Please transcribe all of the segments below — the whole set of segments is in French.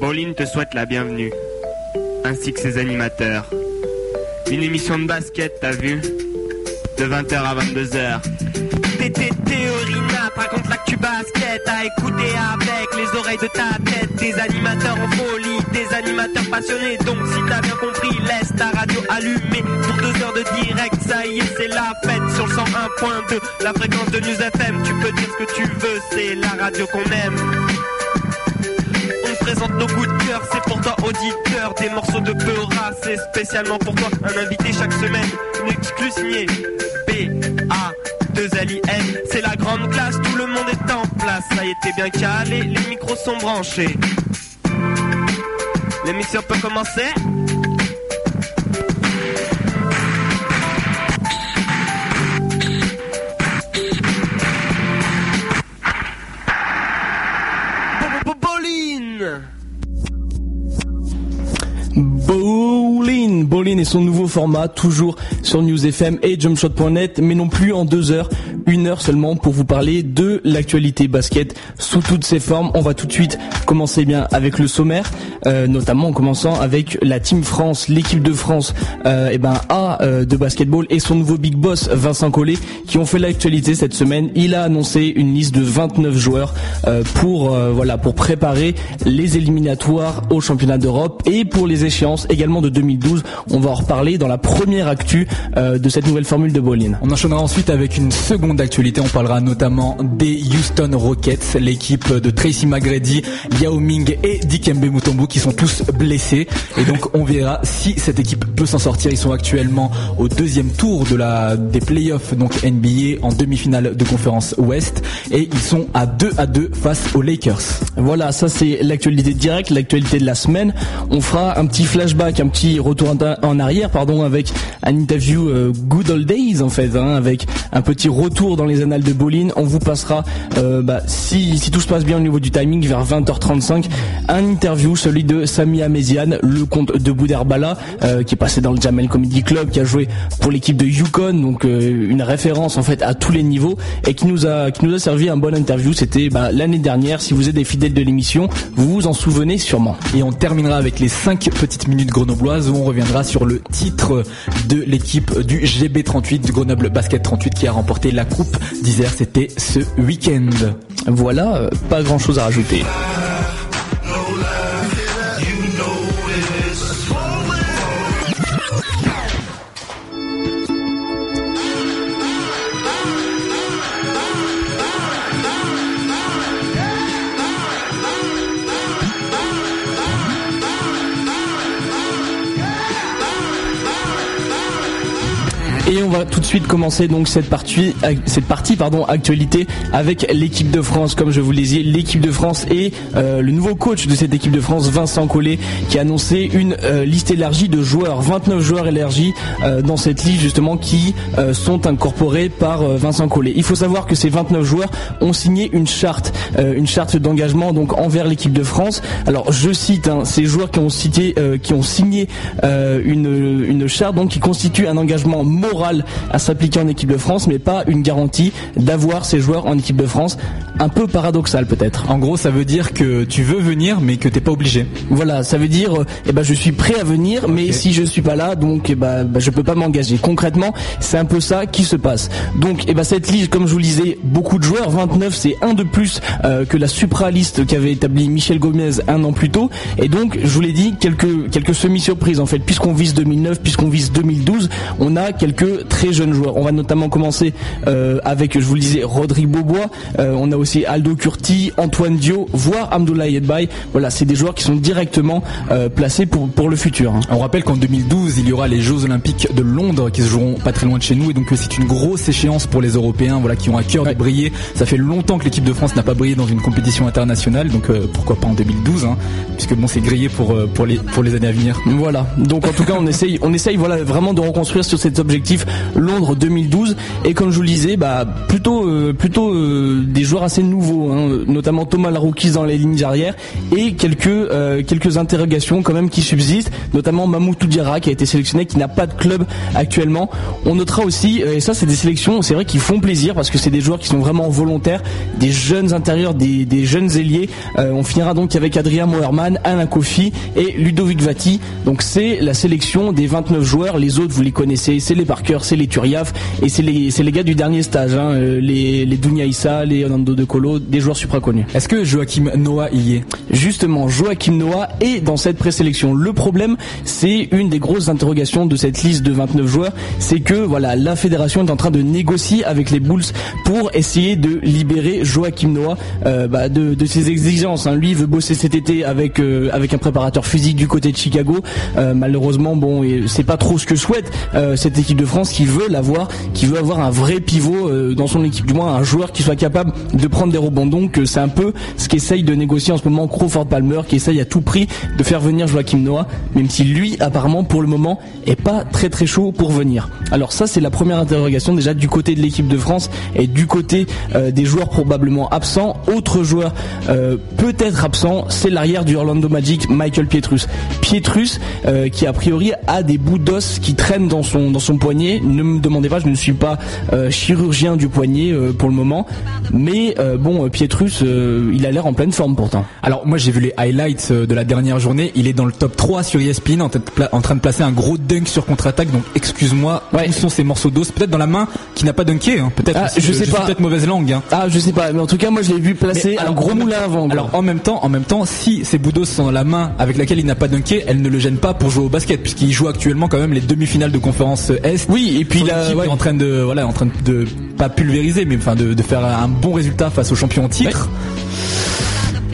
Bolin te souhaite la bienvenue, ainsi que ses animateurs. Une émission de basket, t'as vu De 20h à 22h. T'étais théorina, raconte l'actu basket, à écouter avec les oreilles de ta tête. Des animateurs en folie, des animateurs passionnés. Donc si t'as bien compris, laisse ta radio allumée pour deux heures de direct. Ça y est, c'est la fête sur le 101.2, la fréquence de News FM. Tu peux dire ce que tu veux, c'est la radio qu'on aime. Présente nos coups de cœur, c'est pour toi auditeur Des morceaux de Peura, c'est spécialement pour toi Un invité chaque semaine, une exclue signée A, 2 L, I, N C'est la grande classe, tout le monde est en place Ça y t'es bien calé, les micros sont branchés. L'émission peut commencer et son nouveau format, toujours sur News FM et jumpshot.net, mais non plus en deux heures, une heure seulement pour vous parler de l'actualité basket sous toutes ses formes. On va tout de suite commencer bien avec le sommaire, euh, notamment en commençant avec la Team France, l'équipe de France, euh, et ben A euh, de basketball et son nouveau big boss Vincent Collet qui ont fait l'actualité cette semaine. Il a annoncé une liste de 29 joueurs pour voilà pour préparer les éliminatoires au championnat d'Europe et pour les échéances également de 2012. On va en reparler dans la première actu euh, de cette nouvelle formule de bowling. On enchaînera ensuite avec une seconde actualité. On parlera notamment des Houston Rockets, l'équipe de Tracy McGrady, Yao Ming et Dikembe Mutombo qui sont tous blessés. Et donc on verra si cette équipe peut s'en sortir. Ils sont actuellement au deuxième tour de la des playoffs donc NBA en demi-finale de conférence Ouest et ils sont à 2 à 2 face aux Lakers. Voilà, ça c'est l'actualité directe, l'actualité de la semaine. On fera un petit flashback, un petit retour en- arrière, pardon, avec un interview euh, Good Old Days en fait, hein, avec un petit retour dans les annales de Bolin. On vous passera, euh, bah, si, si tout se passe bien au niveau du timing, vers 20h35, un interview, celui de Sami Améziane, le comte de Bouderbala, euh, qui est passé dans le Jamel Comedy Club, qui a joué pour l'équipe de Yukon, donc euh, une référence en fait à tous les niveaux, et qui nous a qui nous a servi un bon interview. C'était bah, l'année dernière. Si vous êtes des fidèles de l'émission, vous vous en souvenez sûrement. Et on terminera avec les 5 petites minutes grenobloises où on reviendra sur le titre de l'équipe du GB38, du Grenoble Basket 38 qui a remporté la coupe d'Isère. C'était ce week-end. Voilà, euh, pas grand chose à rajouter. Et on va tout de suite commencer donc cette partie, cette partie pardon, actualité avec l'équipe de France, comme je vous le disais, l'équipe de France et euh, le nouveau coach de cette équipe de France, Vincent Collet, qui a annoncé une euh, liste élargie de joueurs, 29 joueurs élargis euh, dans cette liste justement qui sont incorporés par Vincent Collet. Il faut savoir que ces 29 joueurs ont signé une charte, une charte d'engagement donc envers l'équipe de France. Alors je cite hein, ces joueurs qui ont cité, qui ont signé une, une charte donc qui constitue un engagement moral à s'appliquer en équipe de France, mais pas une garantie d'avoir ces joueurs en équipe de France. Un peu paradoxal peut-être. En gros, ça veut dire que tu veux venir mais que t'es pas obligé. Voilà, ça veut dire, eh ben, je suis prêt à venir, mais si je suis pas là, donc, eh ben, bah, je peux pas m'engager. Concrètement, c'est un peu ça qui se passe. Donc, eh ben, cette liste, comme je vous le disais, beaucoup de joueurs, 29, c'est un de plus euh, que la supraliste qu'avait établi Michel Gomez un an plus tôt. Et donc, je vous l'ai dit, quelques quelques semi-surprises en fait, puisqu'on vise 2009, puisqu'on vise 2012, on a quelques très jeunes joueurs. On va notamment commencer euh, avec, je vous le disais, Rodrigue Bobois. Euh, on a aussi Aldo Curti, Antoine Dio, voire Abdoulaye Edbay. Voilà, c'est des joueurs qui sont directement euh, placés pour pour le futur. hein. On rappelle qu'en 2012, il y aura les Jeux Olympiques de Londres qui se joueront pas très loin de chez nous et donc c'est une grosse échéance pour les Européens, voilà, qui ont à cœur de briller. Ça fait longtemps que l'équipe de France n'a pas brillé dans une compétition internationale, donc pourquoi pas en 2012, hein, puisque bon, c'est grillé pour pour les pour les années à venir. Voilà. Donc en tout cas, on essaye, on essaye, voilà, vraiment de reconstruire sur cet objectif Londres 2012. Et comme je vous le disais, bah, plutôt, plutôt des joueurs assez nouveaux, hein, notamment Thomas Laroukis dans les lignes arrière et quelques, quelques interrogations quand même qui subsistent, notamment Mahmoud Toudiara qui a été sélectionné, qui n'a pas de club actuellement. On notera aussi, et ça c'est des sélections, c'est vrai qu'ils font plaisir parce que c'est des joueurs qui sont vraiment volontaires, des jeunes intérieurs, des, jeunes ailiers. on finira donc avec Adrien Moerman, Alain Kofi et Ludovic Vati. Donc c'est la sélection des 29 joueurs. Les autres, vous les connaissez, c'est les C'est les Turiaf et c'est les, les gars du dernier stage, hein. euh, les, les Dunia Issa, les Orlando De Colo, des joueurs supra connus. Est-ce que Joachim Noah y est? Justement, Joachim Noah est dans cette présélection. Le problème, c'est une des grosses interrogations de cette liste de 29 joueurs, c'est que voilà, la fédération est en train de négocier avec les Bulls pour essayer de libérer Joachim Noah euh, bah, de, de, ses exigences. Hein. Lui veut bosser cet été avec euh, avec un préparateur physique du côté de Chicago. Euh, malheureusement, bon, c'est pas trop ce que souhaite cette équipe de France qui veut l'avoir, qui veut avoir un vrai pivot dans son équipe, du moins un joueur qui soit capable de prendre des rebonds. Donc c'est un peu ce qu'essaye de négocier en ce moment Crawford Palmer, qui essaye à tout prix de faire venir Joachim Noah, même si lui apparemment pour le moment est pas très très chaud pour venir. Alors ça c'est la première interrogation déjà du côté de l'équipe de France et du côté des joueurs probablement absents. Autre joueur peut-être absent, c'est l'arrière du Orlando Magic, Michael Pietrus. Pietrus, euh, qui a priori a des bouts d'os qui traînent dans son dans son poignet. Ne me demandez pas, je ne suis pas euh, chirurgien du poignet euh, pour le moment, mais bon, Pietrus, il a l'air en pleine forme pourtant. Alors moi j'ai vu les highlights de la dernière journée. Il est dans le top 3 sur ESPN en, en train de placer un gros dunk sur contre-attaque. Donc excuse-moi, où sont ces morceaux d'os? Peut-être dans la main qui n'a pas dunké. Hein. Peut-être. Ah, je sais pas. Peut-être mauvaise langue. Hein. Ah je sais pas. Mais en tout cas moi je l'ai vu placer un gros moulin avant. Alors en même temps, en même temps, si ces bouts d'os sont dans la main avec laquelle il n'a pas dunké, elle ne le gêne pas pour jouer au basket puisqu'il joue actuellement quand même les demi-finales de conférence Est. Oui, et puis là, est en train de voilà, en train de pas pulvériser mais enfin de, de faire un bon résultat face au champion titre.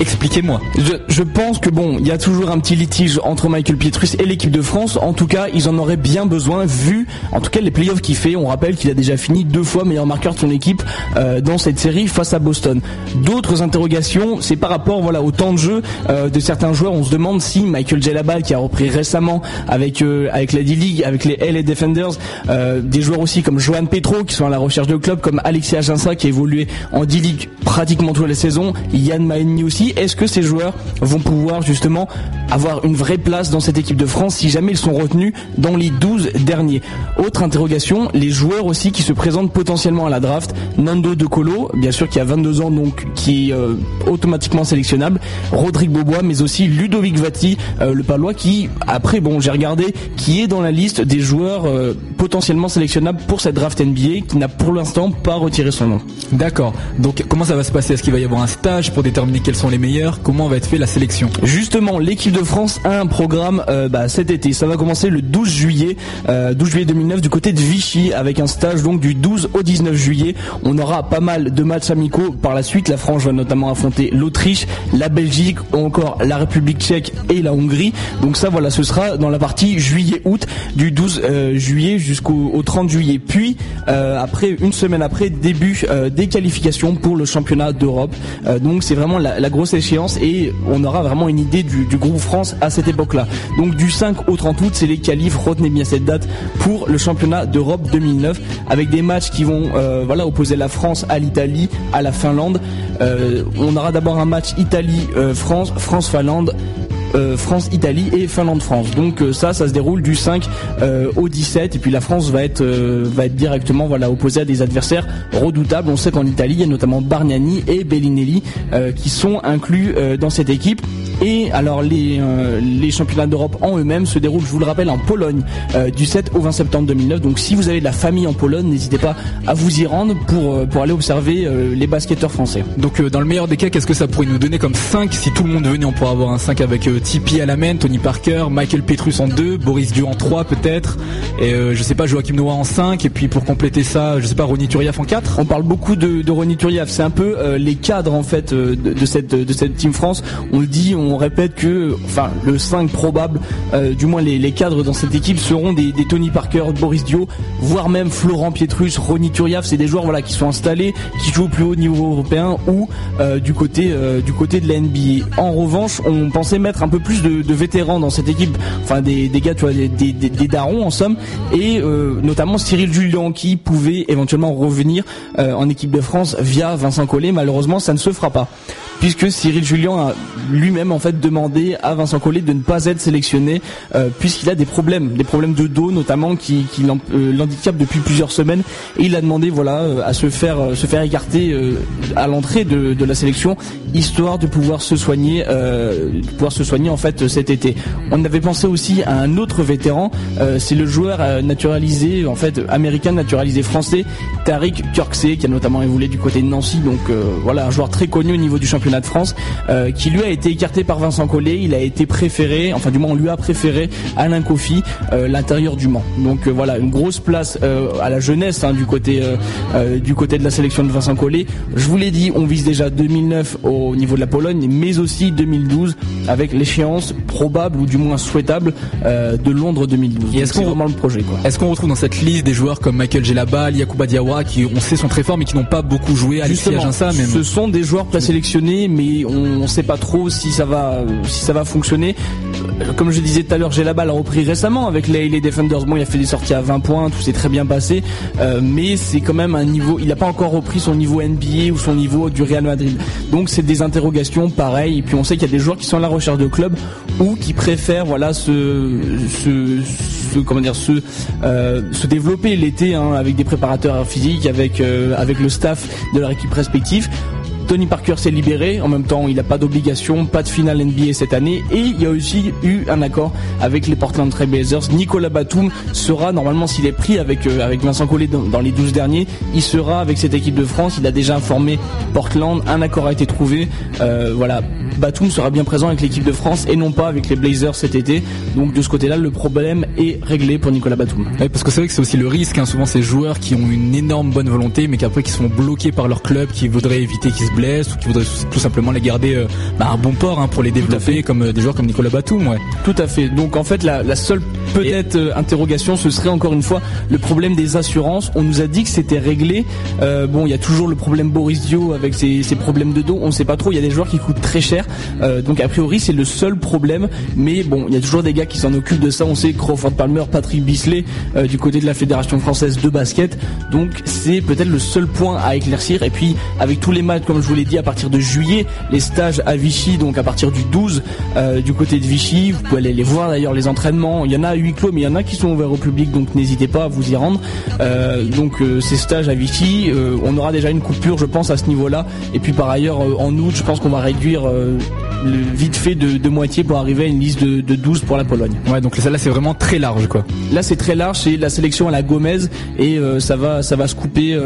Expliquez-moi. Je, pense que bon, il y a toujours un petit litige entre Michael Pietrus et l'équipe de France. En tout cas, ils en auraient bien besoin vu, en tout cas, les playoffs qu'il fait. On rappelle qu'il a déjà fini deux fois meilleur marqueur de son équipe euh, dans cette série face à Boston. D'autres interrogations, c'est par rapport au temps de jeu euh, de certains joueurs. On se demande si Michael Jelabal, qui a repris récemment avec euh, la D-League, avec les LA Defenders, des joueurs aussi comme Johan Petro qui sont à la recherche de club, comme Alexis Aginsa qui a évolué en D-League pratiquement toute la saison, Yann Maeni aussi est-ce que ces joueurs vont pouvoir justement avoir une vraie place dans cette équipe de France si jamais ils sont retenus dans les 12 derniers? Autre interrogation, les joueurs aussi qui se présentent potentiellement à la draft. Nando De Colo, bien sûr qui a 22 ans donc qui est euh, automatiquement sélectionnable. Rodrigue Bobois, mais aussi Ludovic Vati, euh, le palois qui, après bon j'ai regardé, qui est dans la liste des joueurs euh, potentiellement sélectionnables pour cette draft NBA, qui n'a pour l'instant pas retiré son nom. D'accord. Donc comment ça va se passer? Est-ce qu'il va y avoir un stage pour déterminer quels sont les Comment va être fait la sélection Justement, l'équipe de France a un programme euh, bah, cet été. Ça va commencer le 12 juillet, 12 euh, juillet 2009 du côté de Vichy avec un stage donc du 12 au 19 juillet. On aura pas mal de matchs amicaux par la suite. La France va notamment affronter l'Autriche, la Belgique, ou encore la République tchèque et la Hongrie. Donc ça voilà, ce sera dans la partie juillet-août du 12 euh, juillet jusqu'au 30 juillet. Puis après une semaine après début des qualifications pour le championnat d'Europe. donc c'est vraiment la grosse échéance et on aura vraiment une idée du, groupe France à cette époque-là. Donc du 5 au 30 août, c'est les qualifs, retenez bien cette date pour le championnat d'Europe 2009 avec des matchs qui vont euh, voilà opposer la France à l'Italie, à la Finlande. Euh, on aura d'abord un match Italie-France, euh, France-Finlande. Euh, France-Italie et Finlande-France. Donc euh, ça, ça se déroule du 5 euh, au 17 et puis la France va être va être directement voilà opposée à des adversaires redoutables. On sait qu'en Italie, il y a notamment Bargnani et Bellinelli qui sont inclus dans cette équipe. Et alors les, euh, les championnats d'Europe en eux-mêmes se déroulent, je vous le rappelle, en Pologne euh, du 7 au 20 septembre 2009. Donc si vous avez de la famille en Pologne, n'hésitez pas à vous y rendre pour, euh, pour aller observer les basketteurs français. Donc dans le meilleur des cas, qu'est-ce que ça pourrait nous donner comme 5 Si tout le monde venait, on pourrait avoir un 5 avec Tipeee à la main, Tony Parker, Michael Petrus en 2, Boris Dieu en 3 peut-être, et je sais pas, Joachim Noah en 5, et puis pour compléter ça, je sais pas, Ronny Turiaf en 4 On parle beaucoup de, de Ronny Turiaf, c'est un peu les cadres en fait de, de, cette, de cette Team France. On le dit, on répète que, enfin, le 5 probable, euh, du moins les, cadres dans cette équipe seront des, Tony Parker, Boris Dio, voire même Florent Pietrus, Ronny Turiaf. C'est des joueurs voilà qui sont installés, qui jouent au plus haut niveau européen ou euh, du côté euh, du côté de la NBA. En revanche, on pensait mettre un peu plus de, vétérans dans cette équipe, enfin des, des gars, tu vois, des, des, des darons en somme, et notamment Cyril Julien qui pouvait éventuellement revenir en équipe de France via Vincent Collet. Malheureusement, ça ne se fera pas puisque Cyril Julien a lui-même en fait demandé à Vincent Collet de ne pas être sélectionné euh, puisqu'il a des problèmes, des problèmes de dos notamment qui, euh, l'handicapent depuis plusieurs semaines et il a demandé voilà euh, à se faire se faire écarter à l'entrée de, la sélection histoire de pouvoir se soigner pouvoir se soigner en fait cet été. On avait pensé aussi à un autre vétéran, c'est le joueur naturalisé en fait américain naturalisé français Tariq Kirksey qui a notamment évolué du côté de Nancy donc voilà un joueur très connu au niveau du championnat de France, euh, qui lui a été écarté par Vincent Collet. Il a été préféré, enfin du moins on lui a préféré Alain Kofi, euh, l'intérieur du Mans. Donc euh, voilà, une grosse place à la jeunesse hein, du côté du côté de la sélection de Vincent Collet. Je vous l'ai dit, on vise déjà 2009 au niveau de la Pologne, mais aussi 2012 avec l'échéance probable ou du moins souhaitable de Londres 2012. Et est-ce qu'on vraiment le projet Est-ce qu'on retrouve dans cette liste des joueurs comme Michael Gelaba, Yacouba Diawara qui on sait sont très forts mais qui n'ont pas beaucoup joué Alexis Aginsa même. Ce sont des joueurs présélectionnés mais on ne sait pas trop si ça va si ça va fonctionner. Euh, comme je disais tout à l'heure, j'ai la balle a repris récemment avec les, Defenders. Bon, il a fait des sorties à 20 points, tout s'est très bien passé, euh, mais c'est quand même un niveau. Il n'a pas encore repris son niveau NBA ou son niveau du Real Madrid. Donc c'est des interrogations pareilles. Et puis on sait qu'il y a des joueurs qui sont à la recherche de clubs ou qui préfèrent voilà se, comment dire se euh, développer l'été hein, avec des préparateurs physiques, avec avec le staff de leur équipe respective Tony Parker s'est libéré. En même temps, il n'a pas d'obligation, pas de finale NBA cette année. Et il y a aussi eu un accord avec les Portland Trail Blazers. Nicolas Batum sera normalement, s'il est pris avec euh, Vincent Collet dans, les 12 derniers, il sera avec cette équipe de France. Il a déjà informé Portland. Un accord a été trouvé. Euh, voilà, Batum sera bien présent avec l'équipe de France et non pas avec les Blazers cet été. Donc de ce côté-là, le problème est réglé pour Nicolas Batum. parce que c'est vrai que c'est aussi le risque. Hein. Souvent, ces joueurs qui ont une énorme bonne volonté, mais qu'après qui sont bloqués par leur club, qui voudraient éviter qu'ils se blessent ou qui voudraient tout simplement les garder euh, bah, un bon port hein, pour les développer comme euh, des joueurs comme Nicolas Batum. Ouais. Tout à fait. Donc en fait la, seule peut-être euh, interrogation ce serait encore une fois le problème des assurances. On nous a dit que c'était réglé. bon il y a toujours le problème Boris Dio avec ses, problèmes de dos. On ne sait pas trop. Il y a des joueurs qui coûtent très cher. donc a priori c'est le seul problème. Mais bon il y a toujours des gars qui s'en occupent de ça. On sait Crawford Palmer, Patrick Bisley du côté de la fédération française de basket. Donc c'est peut-être le seul point à éclaircir. Et puis avec tous les matchs comme je vous l'ai dit à partir de juillet, les stages à Vichy, donc à partir du 12 euh, du côté de Vichy. Vous pouvez aller les voir d'ailleurs les entraînements. Il y en a à huis clos, mais il y en a qui sont ouverts au public, donc n'hésitez pas à vous y rendre. Euh, donc euh, ces stages à Vichy, on aura déjà une coupure, je pense, à ce niveau-là. Et puis par ailleurs, en août, je pense qu'on va réduire le vite fait de, moitié pour arriver à une liste de, 12 pour la Pologne. Ouais, donc là c'est vraiment très large quoi. Là c'est très large, c'est la sélection à la Gomez et ça va ça va se couper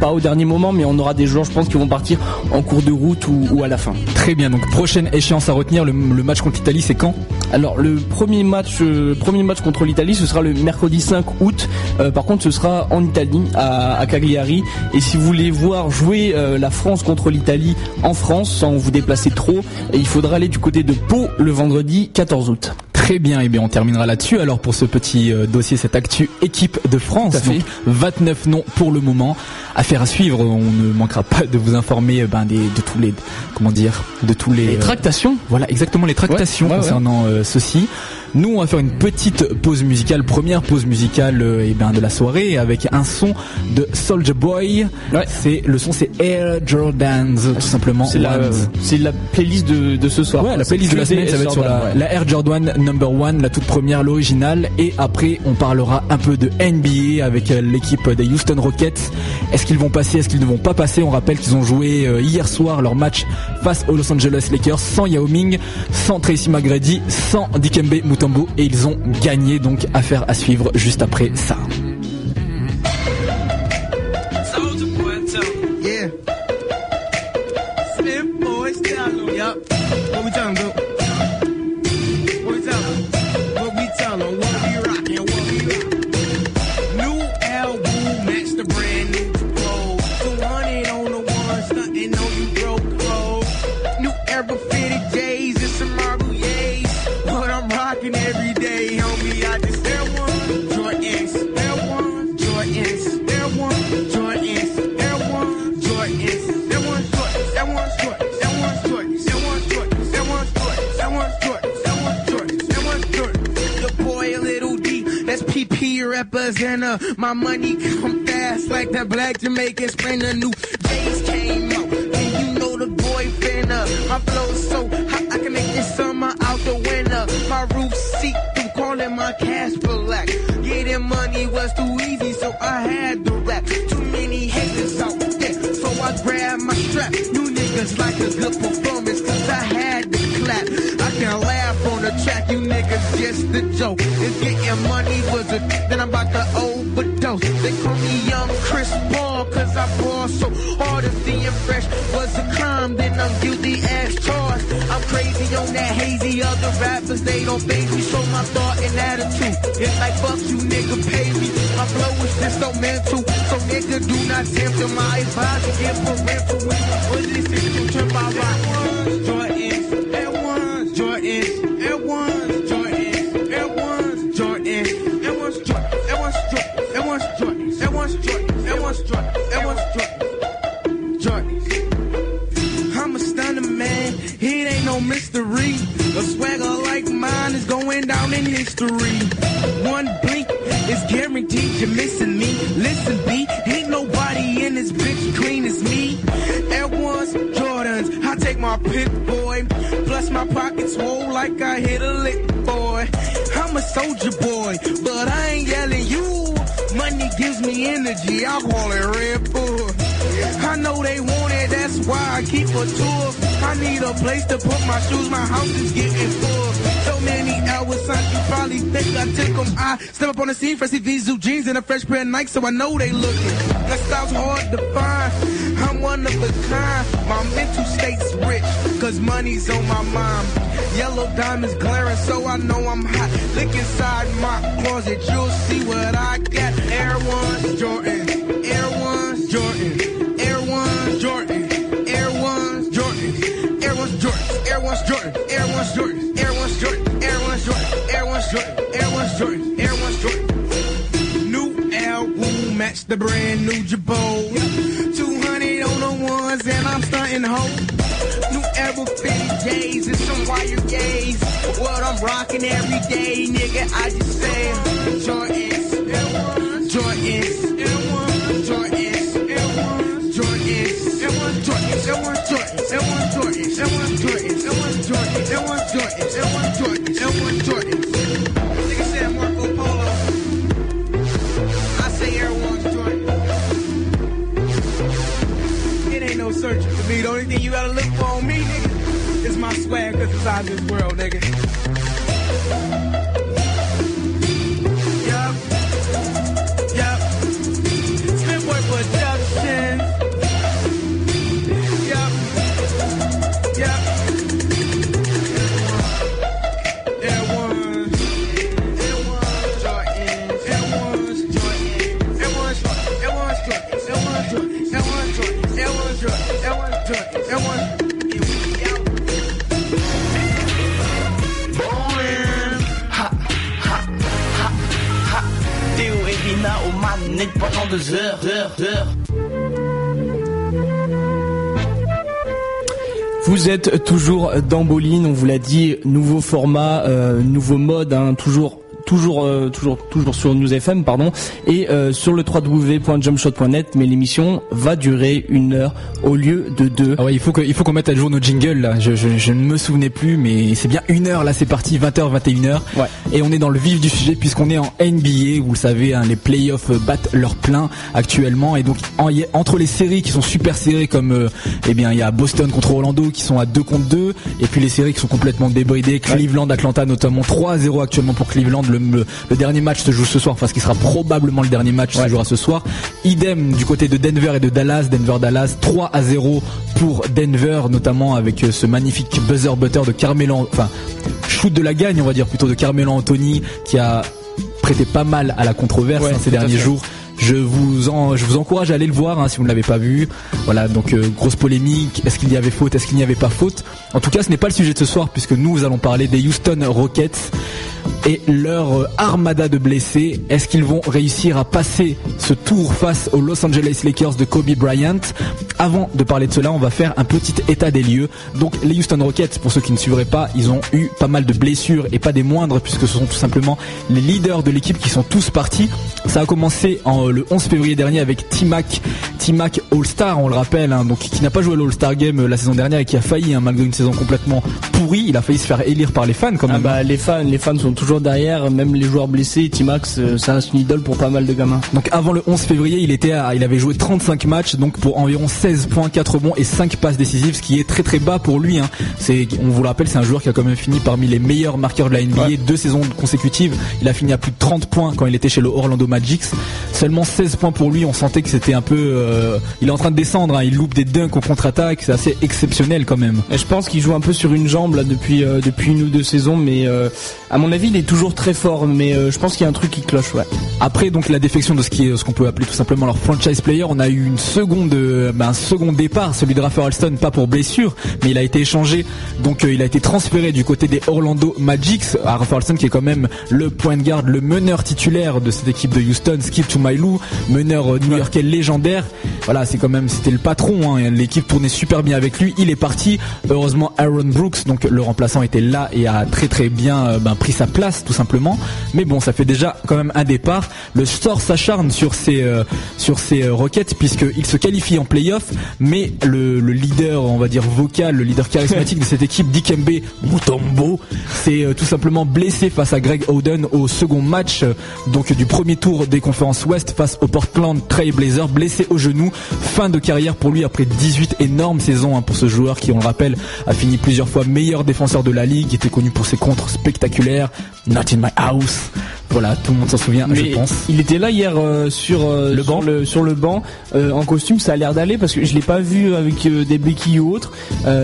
pas au dernier moment, mais on aura des joueurs, je pense, qui vont partir en cours de route ou, à la fin. Très bien, donc prochaine échéance à retenir, le, match contre l'Italie, c'est quand? Alors le premier match, euh, premier match contre l'Italie, ce sera le mercredi 5 août. Euh, par contre, ce sera en Italie, à, Cagliari. Et si vous voulez voir jouer euh, la France contre l'Italie en France, sans vous déplacer trop, il faudra aller du côté de Pau le vendredi 14 août. Très bien, et eh bien on terminera là-dessus alors pour ce petit euh, dossier, cette actu équipe de France. Donc 29 noms pour le moment. Affaire à suivre, on ne manquera pas de vous informer euh, ben, des, de tous les comment dire de tous les, les tractations. voilà exactement les tractations concernant ceci. Nous, on va faire une petite pause musicale, première pause musicale euh, eh ben, de la soirée avec un son de Soldier Boy. C'est le son, c'est Air Jordans, tout simplement. C'est la, c'est la playlist de, de ce soir. Ouais, la playlist de la semaine, ça va être sur la, la, Air Jordan Number One, la toute première, l'originale. Et après, on parlera un peu de NBA avec euh, l'équipe des Houston Rockets. Est-ce qu'ils vont passer, est-ce qu'ils ne vont pas passer? On rappelle qu'ils ont joué euh, hier soir leur match face aux Los Angeles Lakers sans Yao Ming, sans Tracy McGrady, sans Dikembe Mutombo et ils ont gagné donc affaire à suivre juste après ça. My money come fast like that black Jamaican sprinter. New days came out, and you know the boy finna. My flow so hot, I can make this summer out the winter. My roof seat through calling my cash black. Getting money was too easy, so I had to rap. Too many haters out there, so I grabbed my strap. You niggas like a good performance, cause I had to clap. I can laugh on the track, you niggas just a joke. And getting money was a then I'm about to overdose. I'm on that hazy, other rappers, they don't pay me. Show my thought and attitude. It's like fuck you, nigga, pay me. My flow is just so mental, so nigga do not tempt to my advice to get parental. What is this if you trip, I rock. Mystery. A swagger like mine is going down in history. One blink is guaranteed you're missing me. Listen, B, ain't nobody in this bitch clean as me. Air Ones, Jordans, I take my pick, boy. Plus my pockets swole like I hit a lick, boy. I'm a soldier boy, but I ain't yelling you. Money gives me energy, I call it Red Bull. I know they want it, that's why I keep a tour. I need a place to put my shoes, my house is getting full. So many hours, son, you probably think I took them. I step up on the scene, freshly Vizu jeans and a fresh pair of Nikes, so I know they looking. That style's hard to find, I'm one of a kind. My mental state's rich, cause money's on my mind. Yellow diamonds glaring, so I know I'm hot. Look inside my closet, you'll see what I got. Air Ones, Jordan, Air Ones, Jordan, Jordan, Air Ones, Jordan, Air Ones, Jordan, Air Ones, Jordan, Air Ones, Jordan, Air Ones, Jordan, Air Ones, Jordan, Air Ones, Jordan. New album, match the brand new Jabot. 200 on the ones, and I'm stunting hoes. New era fitted J's and some wire gaze. What I'm rocking every day, nigga, I just say Jordans, Jordans, only you gotta look for on me, nigga, is my swag, cause it's out this world, nigga. Vous êtes toujours dans Boline, on vous l'a dit, nouveau format, euh, nouveau mode, hein, toujours toujours euh, toujours toujours sur News FM pardon et euh, sur le www.jumpshot.net mais l'émission va durer une heure au lieu de deux Ah ouais, il faut que, il faut qu'on mette à jour nos jingles là. Je, je, je ne me souvenais plus, mais c'est bien une heure là. C'est parti, 20h, 21h. Ouais. Et on est dans le vif du sujet puisqu'on est en NBA. Vous le savez, hein, les playoffs euh, battent leur plein actuellement. Et donc en- entre les séries qui sont super serrées comme, euh, eh bien, il y a Boston contre Orlando qui sont à 2 contre 2 et puis les séries qui sont complètement débridées. Cleveland, Atlanta notamment 3-0 actuellement pour Cleveland. Le, le- le dernier match se joue ce soir, enfin ce qui sera probablement le dernier match se jouera ce soir. Idem du côté de Denver et de Dallas. Denver-Dallas 3 à 0 pour Denver, notamment avec euh, ce magnifique buzzer butter de Carmelo, enfin shoot de la gagne on va dire plutôt de Carmelo Anthony qui a prêté pas mal à la controverse Ouais, hein, ces derniers jours. Je vous en, je vous encourage à aller le voir hein, si vous ne l'avez pas vu. Voilà, donc euh, grosse polémique. Est-ce qu'il y avait faute? Est-ce qu'il n'y avait pas faute? En tout cas, ce n'est pas le sujet de ce soir puisque nous allons parler des Houston Rockets. Et leur armada de blessés. Est-ce qu'ils vont réussir à passer ce tour face aux Los Angeles Lakers de Kobe Bryant? Avant de parler de cela, on va faire un petit état des lieux. Donc les Houston Rockets, pour ceux qui ne suivraient pas, ils ont eu pas mal de blessures et pas des moindres puisque ce sont tout simplement les leaders de l'équipe qui sont tous partis. Ça a commencé en, le 11 février dernier avec T-Mac, T-Mac All-Star, on le rappelle, hein, donc qui n'a pas joué l'All-Star Game euh, la saison dernière et qui a failli, hein, malgré une saison complètement pourrie, il a failli se faire élire par les fans quand Ah même. bah les fans, les fans sont toujours derrière, même les joueurs blessés. T-Max, euh, ça reste une idole pour pas mal de gamins. Donc avant le 11 février, il était à- il avait joué 35 matchs, donc pour environ 16 points, 4 bons et 5 passes décisives, ce qui est très très bas pour lui. Hein. C'est, on vous le rappelle, c'est un joueur qui a quand même fini parmi les meilleurs marqueurs de la NBA, deux saisons consécutives. Il a fini à plus de 30 points quand il était chez le Orlando Magic. Seulement 16 points pour lui, on sentait que c'était un peu, euh, il est en train de descendre. hein. Il loupe des dunks au contre-attaque, c'est assez exceptionnel quand même. Et je pense qu'il joue un peu sur une jambe là depuis euh, depuis une ou deux saisons, mais euh, à mon avis il est toujours très fort. Mais euh, je pense qu'il y a un truc qui cloche. Après donc la défection de ce qui est ce qu'on peut appeler tout simplement leur franchise player, on a eu une seconde euh, ben, un second départ, celui de Rafael Alston pas pour blessure, mais il a été échangé donc euh, il a été transféré du côté des Orlando Magic à Rafael Alston qui est quand même le point de garde, le meneur titulaire de cette équipe de Houston, Skip to Mailou, meneur new-yorkais légendaire. Voilà, c'est quand même c'était le patron hein, l'équipe tournait super bien avec lui, il est parti. Heureusement Aaron Brooks donc le remplaçant était là et a très très bien ben, pris sa place tout simplement. Mais bon, ça fait déjà quand même un départ. Le sort s'acharne sur ces euh, sur ces euh, Rockets puisqu'il se qualifie en playoff, mais le, le leader, on va dire vocal, le leader charismatique de cette équipe, Dikembe Mutombo, s'est euh, tout simplement blessé face à Greg Oden au second match donc du premier tour des conférences Ouest face au Portland Trail Blazer, blessé au genou. Fin de carrière pour lui après 18 énormes saisons hein, pour ce joueur qui, on le rappelle, a fini plusieurs fois meilleur défenseur de la ligue, était connu pour ses contres spectaculaires. populaire Not in my house. Voilà, tout le monde s'en souvient, Mais je pense. il était là hier euh, sur euh, Le sur banc le, sur le banc euh, en costume. Ça a l'air d'aller parce que je l'ai pas vu avec euh, des béquilles ou autre.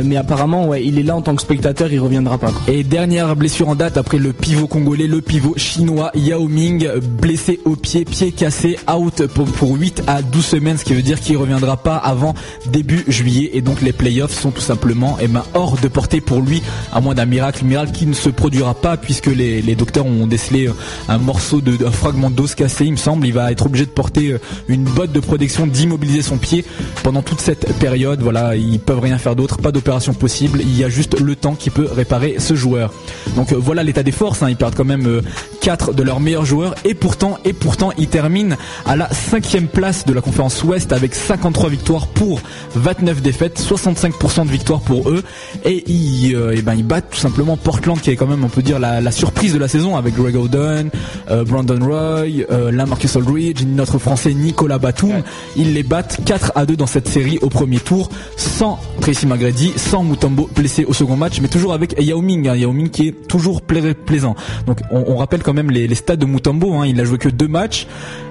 Mais apparemment, ouais, il est là en tant que spectateur. Il reviendra pas. quoi. Et dernière blessure en date après le pivot congolais, le pivot chinois Yao Ming, blessé au pied, pied cassé, out pour, pour 8 à 12 semaines, ce qui veut dire qu'il reviendra pas avant début juillet. Et donc les playoffs sont tout simplement eh ben, hors de portée pour lui, à moins d'un miracle, miracle qui ne se produira pas puisque les, les docteurs ont décelé euh, un morceau de, un fragment d'os cassé, il me semble. Il va être obligé de porter euh, une botte de protection, d'immobiliser son pied pendant toute cette période. Voilà, ils peuvent rien faire d'autre, pas d'opération possible. Il y a juste le temps qui peut réparer ce joueur. Donc euh, voilà l'état des forces. hein. Ils perdent quand même euh, quatre de leurs meilleurs joueurs et pourtant, et pourtant, ils terminent à la cinquième place de la conférence Ouest avec 53 victoires pour 29 défaites, 65% de victoires pour eux et ils, euh, eh ben, ils battent tout simplement Portland qui est quand même, on peut dire, la, la surprise de la saison avec Greg Oden, euh, Brandon Roy, euh, Lamarcus Aldridge, notre français Nicolas Batum. Ils les battent 4 à 2 dans cette série au premier tour sans Tracy McGrady, sans Mutombo blessé au second match, mais toujours avec Yao Ming, hein, Yao Ming qui est toujours pla- plaisant. Donc on, on rappelle quand même les, les stats de Mutombo, hein, il a joué que deux matchs,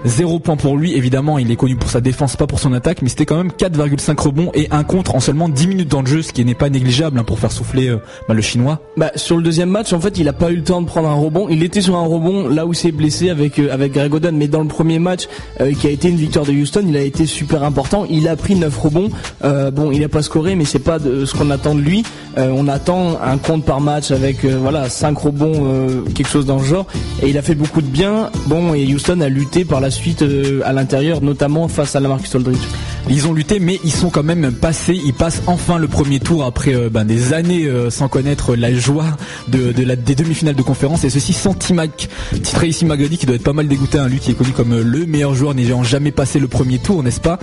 0 points pour lui, évidemment il est connu pour sa défense, pas pour son attaque, mais c'était quand même 4,5 rebonds et un contre en seulement 10 minutes dans le jeu, ce qui n'est pas négligeable hein, pour faire souffler euh, bah, le chinois. Bah, sur le deuxième match, en fait, il a pas eu le temps de prendre un Il était sur un rebond là où s'est blessé avec euh, avec Greg Oden, mais dans le premier match euh, qui a été une victoire de Houston, il a été super important. Il a pris 9 rebonds. Euh, bon, il a pas scoré, mais c'est pas de ce qu'on attend de lui. On attend un compte par match avec voilà 5 rebonds, quelque chose dans le genre. Et il a fait beaucoup de bien. Bon, et Houston a lutté par la suite à l'intérieur, notamment face à la Marcus Aldridge. Ils ont lutté, mais ils sont quand même passés. Ils passent enfin le premier tour après ben, des années sans connaître la joie de, des demi-finales de conférence. Ceci sans T-Mac, Tracy McGrady qui doit être pas mal dégoûté. Hein, lui qui est connu comme le meilleur joueur n'ayant jamais passé le premier tour, n'est-ce pas?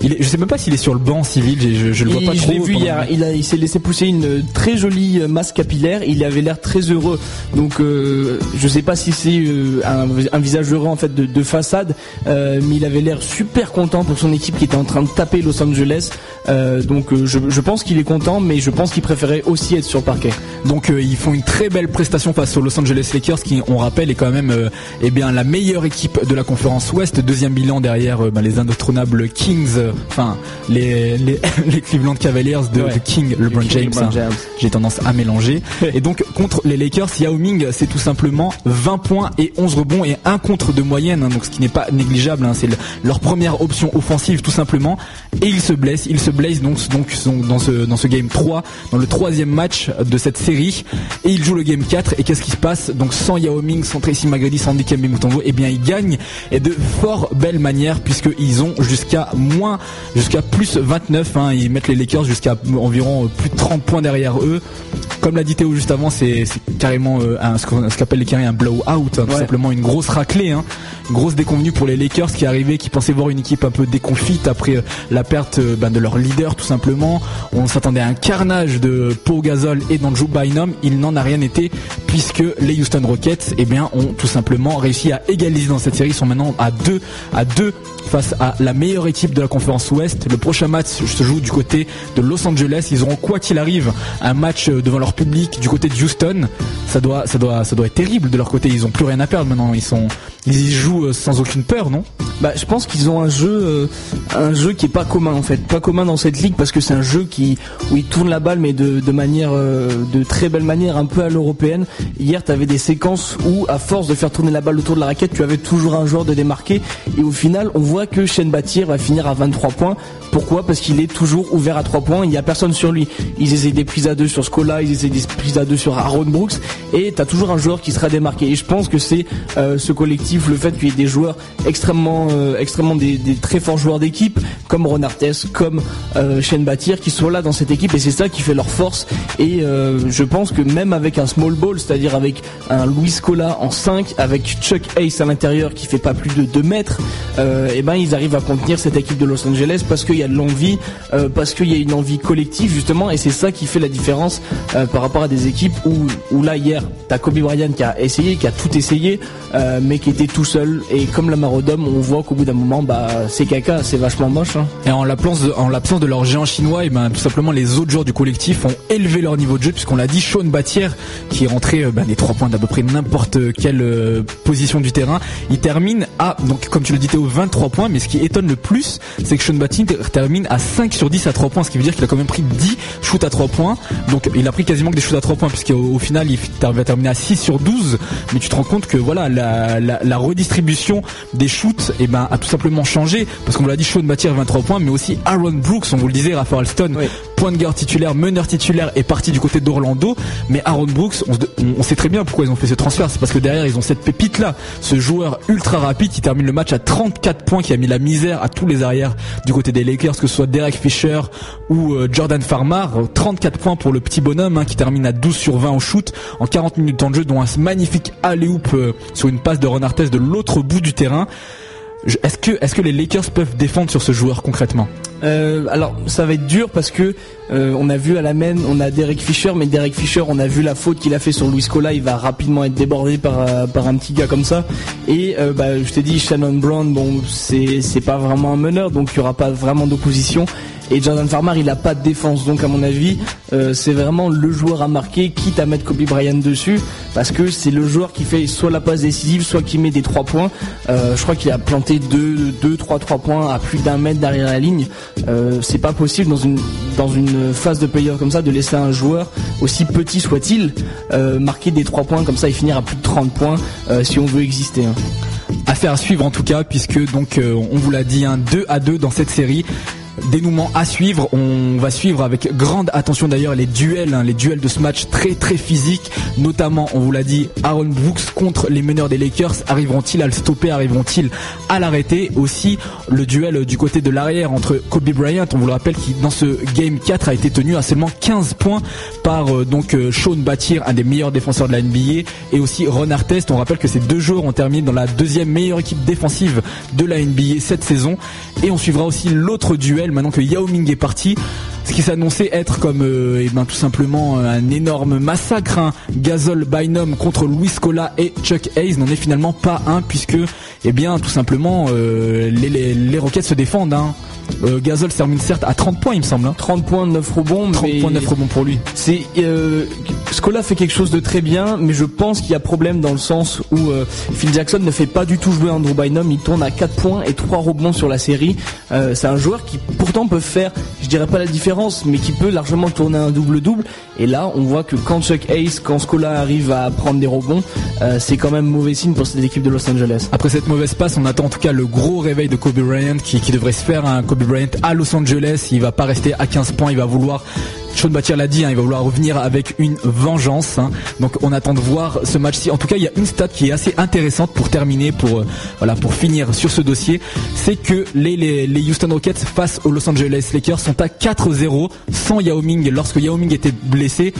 Il est, Je sais même pas s'il est sur le banc civil. Je, je, le vois Il- pas je trop. l'ai vu hier. Il, a- il s'est laissé pousser une très jolie masse capillaire. Il avait l'air très heureux. Donc, euh, je sais pas si c'est euh, un, un visage heureux en fait de, de façade, euh, mais il avait l'air super content pour son équipe qui était en train de taper Los Angeles. Euh, donc, je, je pense qu'il est content, mais je pense qu'il préférait aussi être sur le parquet. Donc ils font une très belle prestation face aux Los Angeles Lakers qui on rappelle est quand même eh bien la meilleure équipe de la conférence Ouest, deuxième bilan derrière ben, les indétrônables Kings enfin les, les, les Cleveland Cavaliers de, Ouais. de King LeBron King James. LeBron hein. James. J'ai tendance à mélanger. et donc contre les Lakers, Yao Ming, c'est tout simplement 20 points et 11 rebonds et un contre de moyenne, hein, donc ce qui n'est pas négligeable. hein. c'est le- leur première option offensive tout simplement. Et ils se blessent, ils se blessent donc dans ce dans ce game 3, dans le troisième match de cette série, et ils jouent le game 4. Et qu'est-ce qui se passe? Donc sans Yao Ming, sans Tracy McGrady, sans Dikembe Mutombo, eh bien ils gagnent et de fort belle manière puisque ils ont jusqu'à moins jusqu'à plus 29 hein, ils mettent les Lakers jusqu'à environ euh, plus de 30 points derrière eux. Comme l'a dit Théo juste avant c'est carrément euh, un, ce qu'on- ce qu'appelle les Canadiens un blowout hein, tout Ouais. simplement une grosse raclée hein, une grosse déconvenue pour les Lakers qui arrivaient qui pensaient voir une équipe un peu déconfite après euh, la perte ben, de leur leader tout simplement. On s'attendait à un carnage de Pau Gasol et d'Andrew Bynum. Il n'en a rien été puisque les Houston Rockets eh bien ont tout simplement réussi à égaliser dans cette série ils sont maintenant à deux à deux face à la meilleure équipe de la conférence Ouest. Le prochain match se joue du côté de Los Angeles. Ils auront quoi qu'il arrive un match euh, devant leur public du côté de Houston. Ça doit, ça doit, ça doit être terrible de leur côté. Ils ont plus rien à perdre maintenant. Ils sont, ils y jouent euh, sans aucune peur, non? Bah, je pense qu'ils ont un jeu, euh, un jeu qui est pas commun en fait, pas commun dans cette ligue parce que c'est un jeu qui où ils tournent la balle mais de, manière, de très belle manière, un peu à l'européenne. Hier, tu avais des séquences où, à force de faire tourner la balle autour de la raquette, tu avais toujours un joueur de démarqué et au final, on voit que Shane Battier va finir à 23 points. Pourquoi? Parce qu'il est toujours ouvert à 3 points. Il n'y a personne sur lui. Ils essaient des prises à 2 sur Scola, ils essaient des prises à 2 sur Aaron Brooks et t'as toujours un joueur qui sera démarqué. Et je pense que c'est euh, ce collectif, le fait qu'il y ait des joueurs extrêmement, euh, extrêmement des, des très forts joueurs d'équipe, comme Ron Artest, comme euh, Shane Battier, qui sont là dans cette équipe et c'est ça qui fait leur force. Et euh, je pense que même avec un small ball, c'est-à-dire avec un Luis Scola en 5, avec Chuck Hayes à l'intérieur qui fait pas plus de 2 mètres, euh, et ben ils arrivent à contenir cette équipe de Los Angeles parce qu'il y a de l'envie, euh, parce qu'il y a une envie collective justement, et c'est ça qui fait la différence euh, par rapport à des équipes où, où là hier, t'as Kobe Bryant qui a essayé, qui a tout essayé, mais qui était tout seul. Et comme la Marodome, on voit qu'au bout d'un moment, bah c'est caca, c'est vachement moche. hein. Et en l'absence de, de leur géant chinois, et ben tout simplement les autres joueurs du collectif ont élevé leur niveau de jeu puisqu'on l'a dit, Sean Battier qui est rentré ben, des trois points d'à peu près n'importe quelle euh, position du terrain, il termine à donc comme tu le disais au 23 points, mais ce qui étonne le plus, c'est que Sean Battier ter- termine à 5 sur 10 à 3 points, ce qui veut dire qu'il a quand même pris 10 shoots à 3 points. Donc il a pris quasiment que des shoots à 3 points puisqu'au au final il va terminer à 6 sur 12, mais tu te rends compte que voilà la, la, la redistribution des shoots et ben a tout simplement changé parce qu'on vous l'a dit Sean Battier 23 points mais aussi Aaron Brooks on vous le disait Raphaël Oui. point de garde titulaire meneur titulaire est parti du côté d'Orlando mais Aaron Brooks on, se- on- sait très bien pourquoi ils ont fait ce transfert. C'est parce que derrière ils ont cette pépite là ce joueur ultra rapide qui termine le match à 34 points qui a mis la misère à tous les arrières du côté des Lakers que ce soit Derek Fisher ou euh, Jordan Farmar. 34 points pour le petit bonhomme hein, qui termine à 12 sur 20 au shoot en 40 minutes de temps de jeu dont un magnifique alley-oop euh, sur une passe de Ron Artest de l'autre bout du terrain. Est-ce que, est-ce que les Lakers peuvent défendre sur ce joueur concrètement? Euh, alors ça va être dur parce que euh, on a vu à la main, on a Derek Fisher, mais Derek Fisher, on a vu la faute qu'il a fait sur Luis Cola, il va rapidement être débordé par euh, par un petit gars comme ça. Et bah, je t'ai dit Shannon Brown, bon c'est pas vraiment un meneur, donc il y aura pas vraiment d'opposition. Et Jordan Farmer, il a pas de défense, donc à mon avis, c'est vraiment le joueur à marquer, quitte à mettre Kobe Bryant dessus, parce que c'est le joueur qui fait soit la passe décisive, soit qui met des trois points. Je crois qu'il a planté deux, deux, trois, trois points à plus d'un mètre derrière la ligne. Euh, c'est pas possible dans une phase de playoff comme ça de laisser un joueur aussi petit soit-il euh, marquer des trois points comme ça et finir à plus de 30 points euh, si on veut exister. hein. Affaire à suivre en tout cas, puisque donc on vous l'a dit, un 2 à 2 dans cette série. Dénouement à suivre, on va suivre avec grande attention d'ailleurs les duels, hein, les duels de ce match très très physiques, notamment on vous l'a dit, Aaron Brooks contre les meneurs des Lakers, arriveront-ils à le stopper, arriveront-ils à l'arrêter? Aussi le duel du côté de l'arrière entre Kobe Bryant, on vous le rappelle, qui dans ce game 4 a été tenu à seulement 15 points par euh, donc euh, Sean Battier, un des meilleurs défenseurs de la NBA, et aussi Ron Artest. On rappelle que ces deux joueurs ont terminé dans la deuxième meilleure équipe défensive de la NBA cette saison. Et on suivra aussi l'autre duel maintenant que Yao Ming est parti. Ce qui s'annonçait être comme euh, eh ben, tout simplement euh, un énorme massacre. hein. Gasol Bynum contre Luis Scola et Chuck Hayes n'en est finalement pas un puisque eh bien tout simplement euh, les, les, les Rockets se défendent. hein. Euh, Gasol termine certes à 30 points, il me semble. hein. 30 points, 9 rebonds. 30 mais points, 9 rebonds pour lui. C'est euh, Scola fait quelque chose de très bien, mais je pense qu'il y a problème dans le sens où euh, Phil Jackson ne fait pas du tout jouer Andrew Bynum. Il tourne à 4 points et 3 rebonds sur la série. Euh, c'est un joueur qui pourtant peut faire, je dirais pas la différence, mais qui peut largement tourner un double-double. Et là, on voit que quand Chuck Hayes, quand Scola arrive à prendre des rebonds, c'est quand même mauvais signe pour cette équipe de Los Angeles. Après cette mauvaise passe, on attend en tout cas le gros réveil de Kobe Bryant qui, qui devrait se faire. Un Kobe Bryant à Los Angeles, il va pas rester à 15 points, il va vouloir Sean Batier l'a dit, hein, il va vouloir revenir avec une vengeance. hein. Donc on attend de voir ce match-ci. En tout cas, il y a une stat qui est assez intéressante pour terminer, pour euh, finir sur ce dossier, c'est que les, les, les Houston Rockets face aux Los Angeles Lakers sont à 4-0 sans Yao Ming. Lorsque Yao Ming était blessé,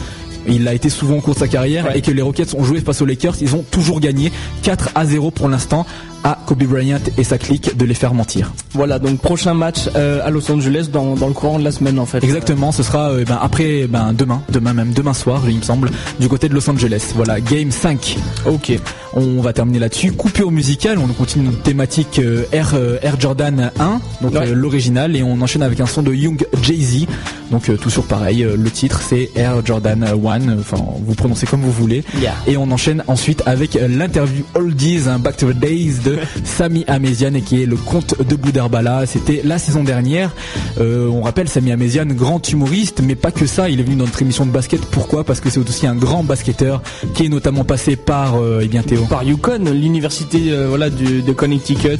il a été souvent au cours de sa carrière Ouais. et que les Rockets ont joué face aux Lakers, ils ont toujours gagné 4 à 0 pour l'instant à Kobe Bryant et sa clique de les faire mentir. Voilà, donc prochain match euh, à Los Angeles dans, dans le courant de la semaine en fait. Exactement, ce sera euh, ben, après ben, demain, demain même, demain soir, il me semble, du côté de Los Angeles. Voilà, Game 5. Ok. On va terminer là-dessus. Coupure musicale, on continue notre thématique euh, Air, Air Jordan 1, donc Ouais. l'original, et on enchaîne avec un son de Young Jay-Z. Donc toujours pareil, le titre c'est Air Jordan 1, enfin vous prononcez comme vous voulez. Yeah. Et on enchaîne ensuite avec euh, l'interview Oldies, un Back to the Days de Sami Amézian et qui est le comte de Boudherbala. C'était la saison dernière. Euh, on rappelle Sami Amézian, grand humoriste, mais pas que ça. Il est venu dans notre émission de basket. Pourquoi? Parce que c'est aussi un grand basketteur qui est notamment passé par, euh, eh bien Théo. Par UConn, l'université euh, voilà du- de Connecticut,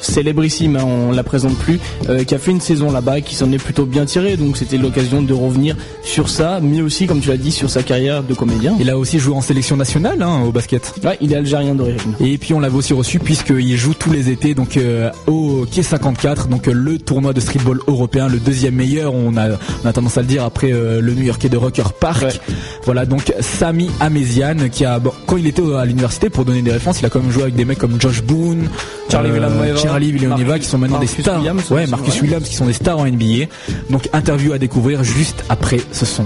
célébrissime, hein, on la présente plus, qui a fait une saison là-bas, qui s'en est plutôt bien tiré. Donc c'était l'occasion de revenir sur ça, mais aussi comme tu l'as dit sur sa carrière de comédien. Il a aussi joué en sélection nationale hein, au basket. Ouais, il est algérien d'origine. Et puis on l'avait aussi reçu puisqu'il joue tous les étés donc euh, au Quai 54, donc euh, le tournoi de streetball européen, le deuxième meilleur, on a, on a tendance à le dire après euh, le New Yorkais de Rocker Park. Ouais. Voilà donc Sami Amézian qui a bon, quand il était à l'université pour donner des références, il a quand même joué avec des mecs comme Josh Boone, Charlie Villanueva, Charlie Villanueva qui sont maintenant Marcus des stars. Williams ouais, Marcus. Williams qui sont des stars en NBA. Donc interview à découvrir juste après ce son.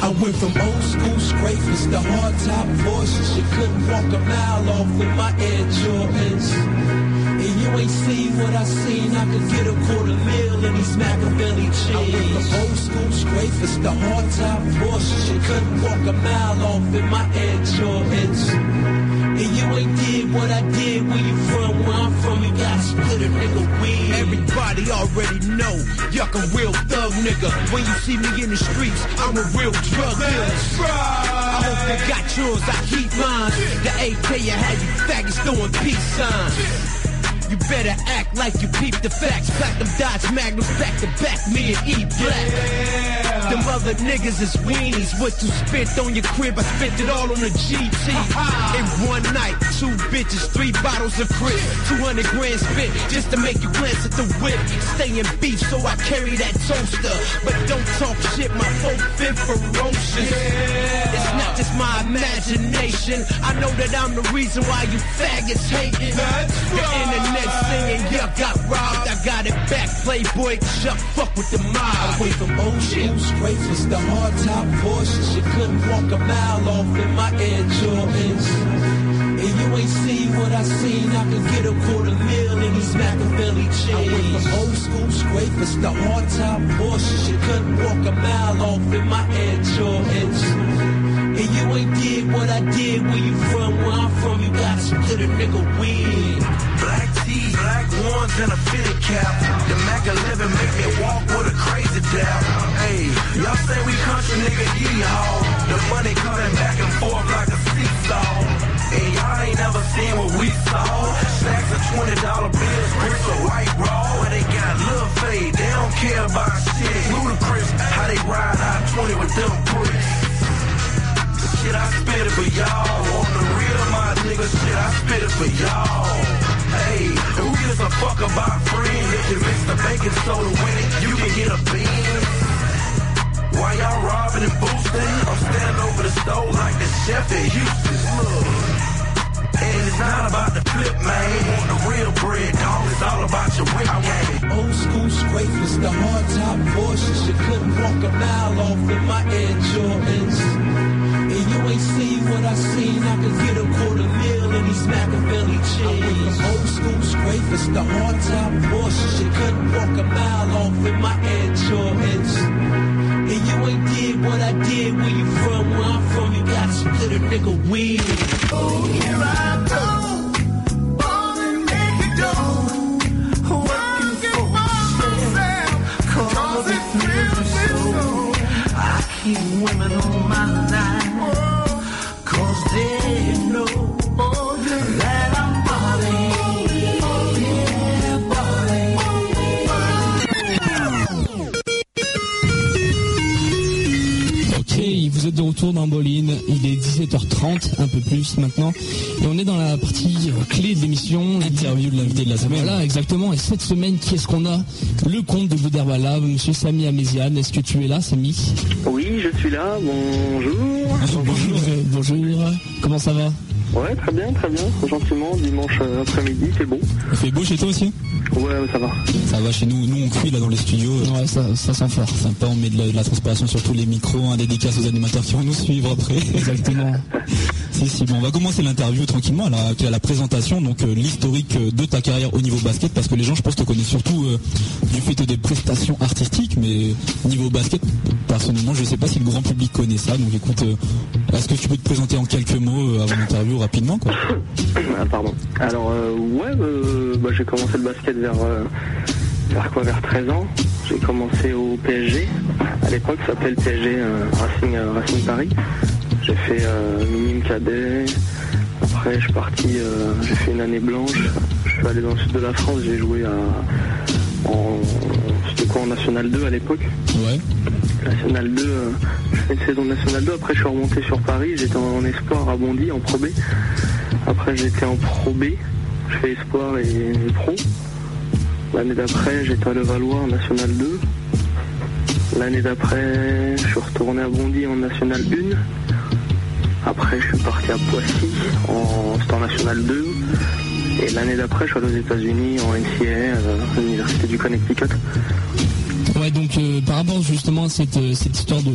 I went from old school scrapers to hard top voices. You couldn't walk a mile off with my Air Jordans. And you ain't seen what I seen. I could get a quarter mil in these Machiavelli jeans. I went from old school scrapers to hard top voices. You couldn't walk a mile off in my Air Jordans. And you ain't did what I did where you from, where I'm from, you got split a nigga weed. Everybody already know, yuck a real thug nigga. When you see me in the streets, I'm a real drug dealer. I hope you got yours, I keep mine. The AK you had you faggots throwing peace signs. You better act like you peep the facts. Platinum Dodge Magnum back to back, me and E Black. Them other niggas is weenies. What you spent on your crib, I spent it all on the GT. In one night, two bitches, three bottles of crit. 200 grand spent just to make you glance at the whip. Stay in beef, so I carry that toaster. But don't talk shit, my folk fit ferocious. It's not just my imagination. I know that I'm the reason why you faggots hating. The internet singing, yuck, got robbed. I got it back, Playboy, Chuck, fuck with the mob. Went from old school scrapers The hard top Porsches. You couldn't walk a mile off in my Air Jordans. And you ain't seen what I seen. I could get a quarter mil in these Machiavelli jeans. I went from old school scrapers to hard top Porsches. You couldn't walk a mile off in my Air Jordans. And you ain't did what I did where you from, where I'm from. You gotta split a nigga weed. Black tees, black ones, and a fitted cap. The Mac 11 make me walk with a crazy dap. Hey, y'all say we country nigga yeehaw. The money coming back and forth like a seesaw. And y'all ain't never seen what we saw. Stacks of twenty dollar bills, bricks of white raw. Where they got little fade, they don't care about shit. Ludicrous, how they ride out 20 with them bricks. Shit, I spit it for y'all. On the real, of my nigga, shit, I spit it for y'all. Hey, who gives a fuck about friends? If you mix the baking soda with it, you can get a bean. While y'all robbing and boosting, I'm standing over the stove like the chef at Houston. Look. And it's not about the flip, man. Want the real bread, dog. It's all about your whip game. Old school scrapers, the hard top Porsches. You couldn't walk a mile off in my Air Jordans. You ain't seen what I seen, I could get a quarter meal in these Machiavelli chains. Old school scrapers to hard top Porsches. You couldn't walk a mile off in my Air Jordans. And you ain't did what I did where you from, where I'm from, you gotta split a nigga weed. Oh, here cette semaine, qui est-ce qu'on a Le comte de Bouderbala, monsieur Samy Améziane, est-ce que tu es là, Samy Oui, je suis là, bonjour. Bonjour. bonjour, comment ça va Ouais, très bien, très bien. Gentiment, dimanche euh, après-midi, c'est bon. Il fait beau chez toi aussi Ouais, ouais, ça va. Ça va chez nous, nous on cuit là dans les studios. Ouais, ça, ça sent fort. Sympa, on met de la, de la transpiration sur tous les micros, un dédicace aux animateurs qui vont nous suivre après. Exactement. on va commencer l'interview tranquillement, à la, la présentation, donc euh, l'historique euh, de ta carrière au niveau basket, parce que les gens, je pense, te connaissent surtout euh, du fait des prestations artistiques, mais niveau basket, personnellement, je sais pas si le grand public connaît ça, donc écoute, est-ce que tu peux te présenter en quelques mots avant l'interview rapidement, Ah, pardon. Alors, ouais, bah, j'ai commencé le basket vers, quoi Vers 13 ans. J'ai commencé au PSG. À l'époque, ça s'appelait PSG Racing, Racing Paris. J'ai fait euh, minime cadet. Après, je suis parti, euh, j'ai fait une année blanche. Je suis allé dans le sud de la France. J'ai joué à, en, c'était quoi, en National 2 à l'époque. Ouais. National 2, euh, je fais une saison de National 2, après je suis remonté sur Paris, j'étais en, en espoir à Bondy, en Pro B. Après j'étais en Pro B, je fais espoir et, et pro. L'année d'après j'étais à Levallois en National 2. L'année d'après je suis retourné à Bondy en National 1. Après je suis parti à Poissy en, en National 2. Et l'année d'après je suis allé aux États-Unis en NCAA à l'Université du Connecticut. Ouais, donc euh, par rapport justement à cette, euh, cette histoire de,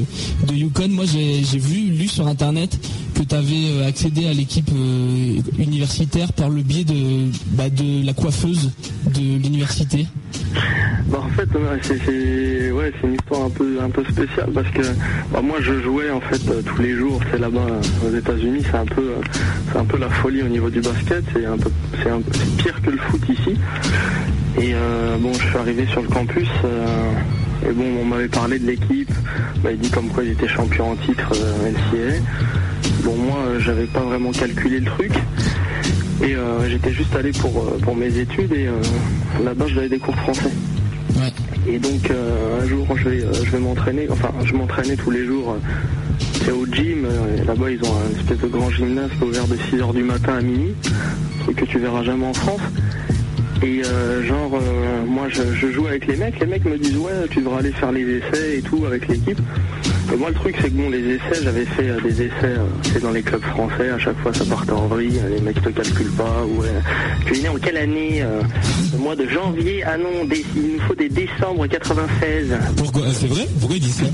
de Yukon, moi j'ai vu, lu sur internet que tu avais accédé à l'équipe euh, universitaire par le biais de, bah, de la coiffeuse de l'université. Bah en fait c'est une histoire un peu spéciale parce que bah, moi je jouais en fait euh, tous les jours c'est là-bas euh, aux États-Unis. C'est un peu euh, c'est un peu la folie au niveau du basket. C'est pire que le foot ici. Et bon je suis arrivé sur le campus et bon on m'avait parlé de l'équipe. M'avait dit comme quoi ils étaient champions en titre euh, bon moi j'avais pas vraiment calculé le truc. Et j'étais juste allé pour, pour mes études et là-bas j'avais des cours français. Et donc euh, un jour je vais, euh, je vais m'entraîner, enfin je m'entraînais tous les jours, euh, c'est au gym, euh, là-bas ils ont un espèce de grand gymnase ouvert de 6h du matin à minuit, truc que tu verras jamais en France. Et euh, genre euh, moi je, je joue avec les mecs, les mecs me disent ouais tu devras aller faire les essais et tout avec l'équipe. Et moi le truc c'est que bon les essais j'avais fait euh, des essais euh, c'est dans les clubs français, à chaque fois ça partait en vrille, les mecs te calculent pas, ou euh, tu es né en quelle année euh, Le mois de janvier, ah non, il nous faut des décembre 96. Pourquoi? C'est vrai? Pourquoi ils disent ça?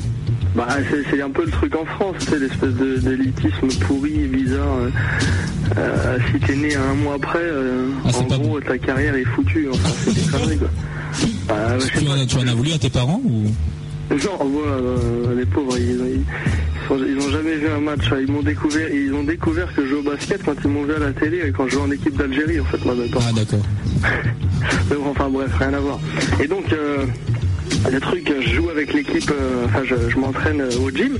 Bah c'est un peu le truc en France, l'espèce de- d'élitisme pourri et bizarre. euh, euh, si t'es né un mois après, euh, Ah, en gros ta carrière est foutue, enfin c'est des conneries quoi. Bah, tu pas. en, as, tu en as voulu à tes parents ou? Genre, voilà, euh, les pauvres, ils, ils, sont- ils ont jamais vu un match. hein. Ils m'ont découvert, ils ont découvert que je joue au basket quand ils m'ont vu à la télé et quand je jouais en équipe d'Algérie, en fait, moi, parents. Ah d'accord. Mais bon, enfin bref, rien à voir. Et donc, euh, le truc, je joue avec l'équipe, euh, enfin je, je m'entraîne euh, au gym.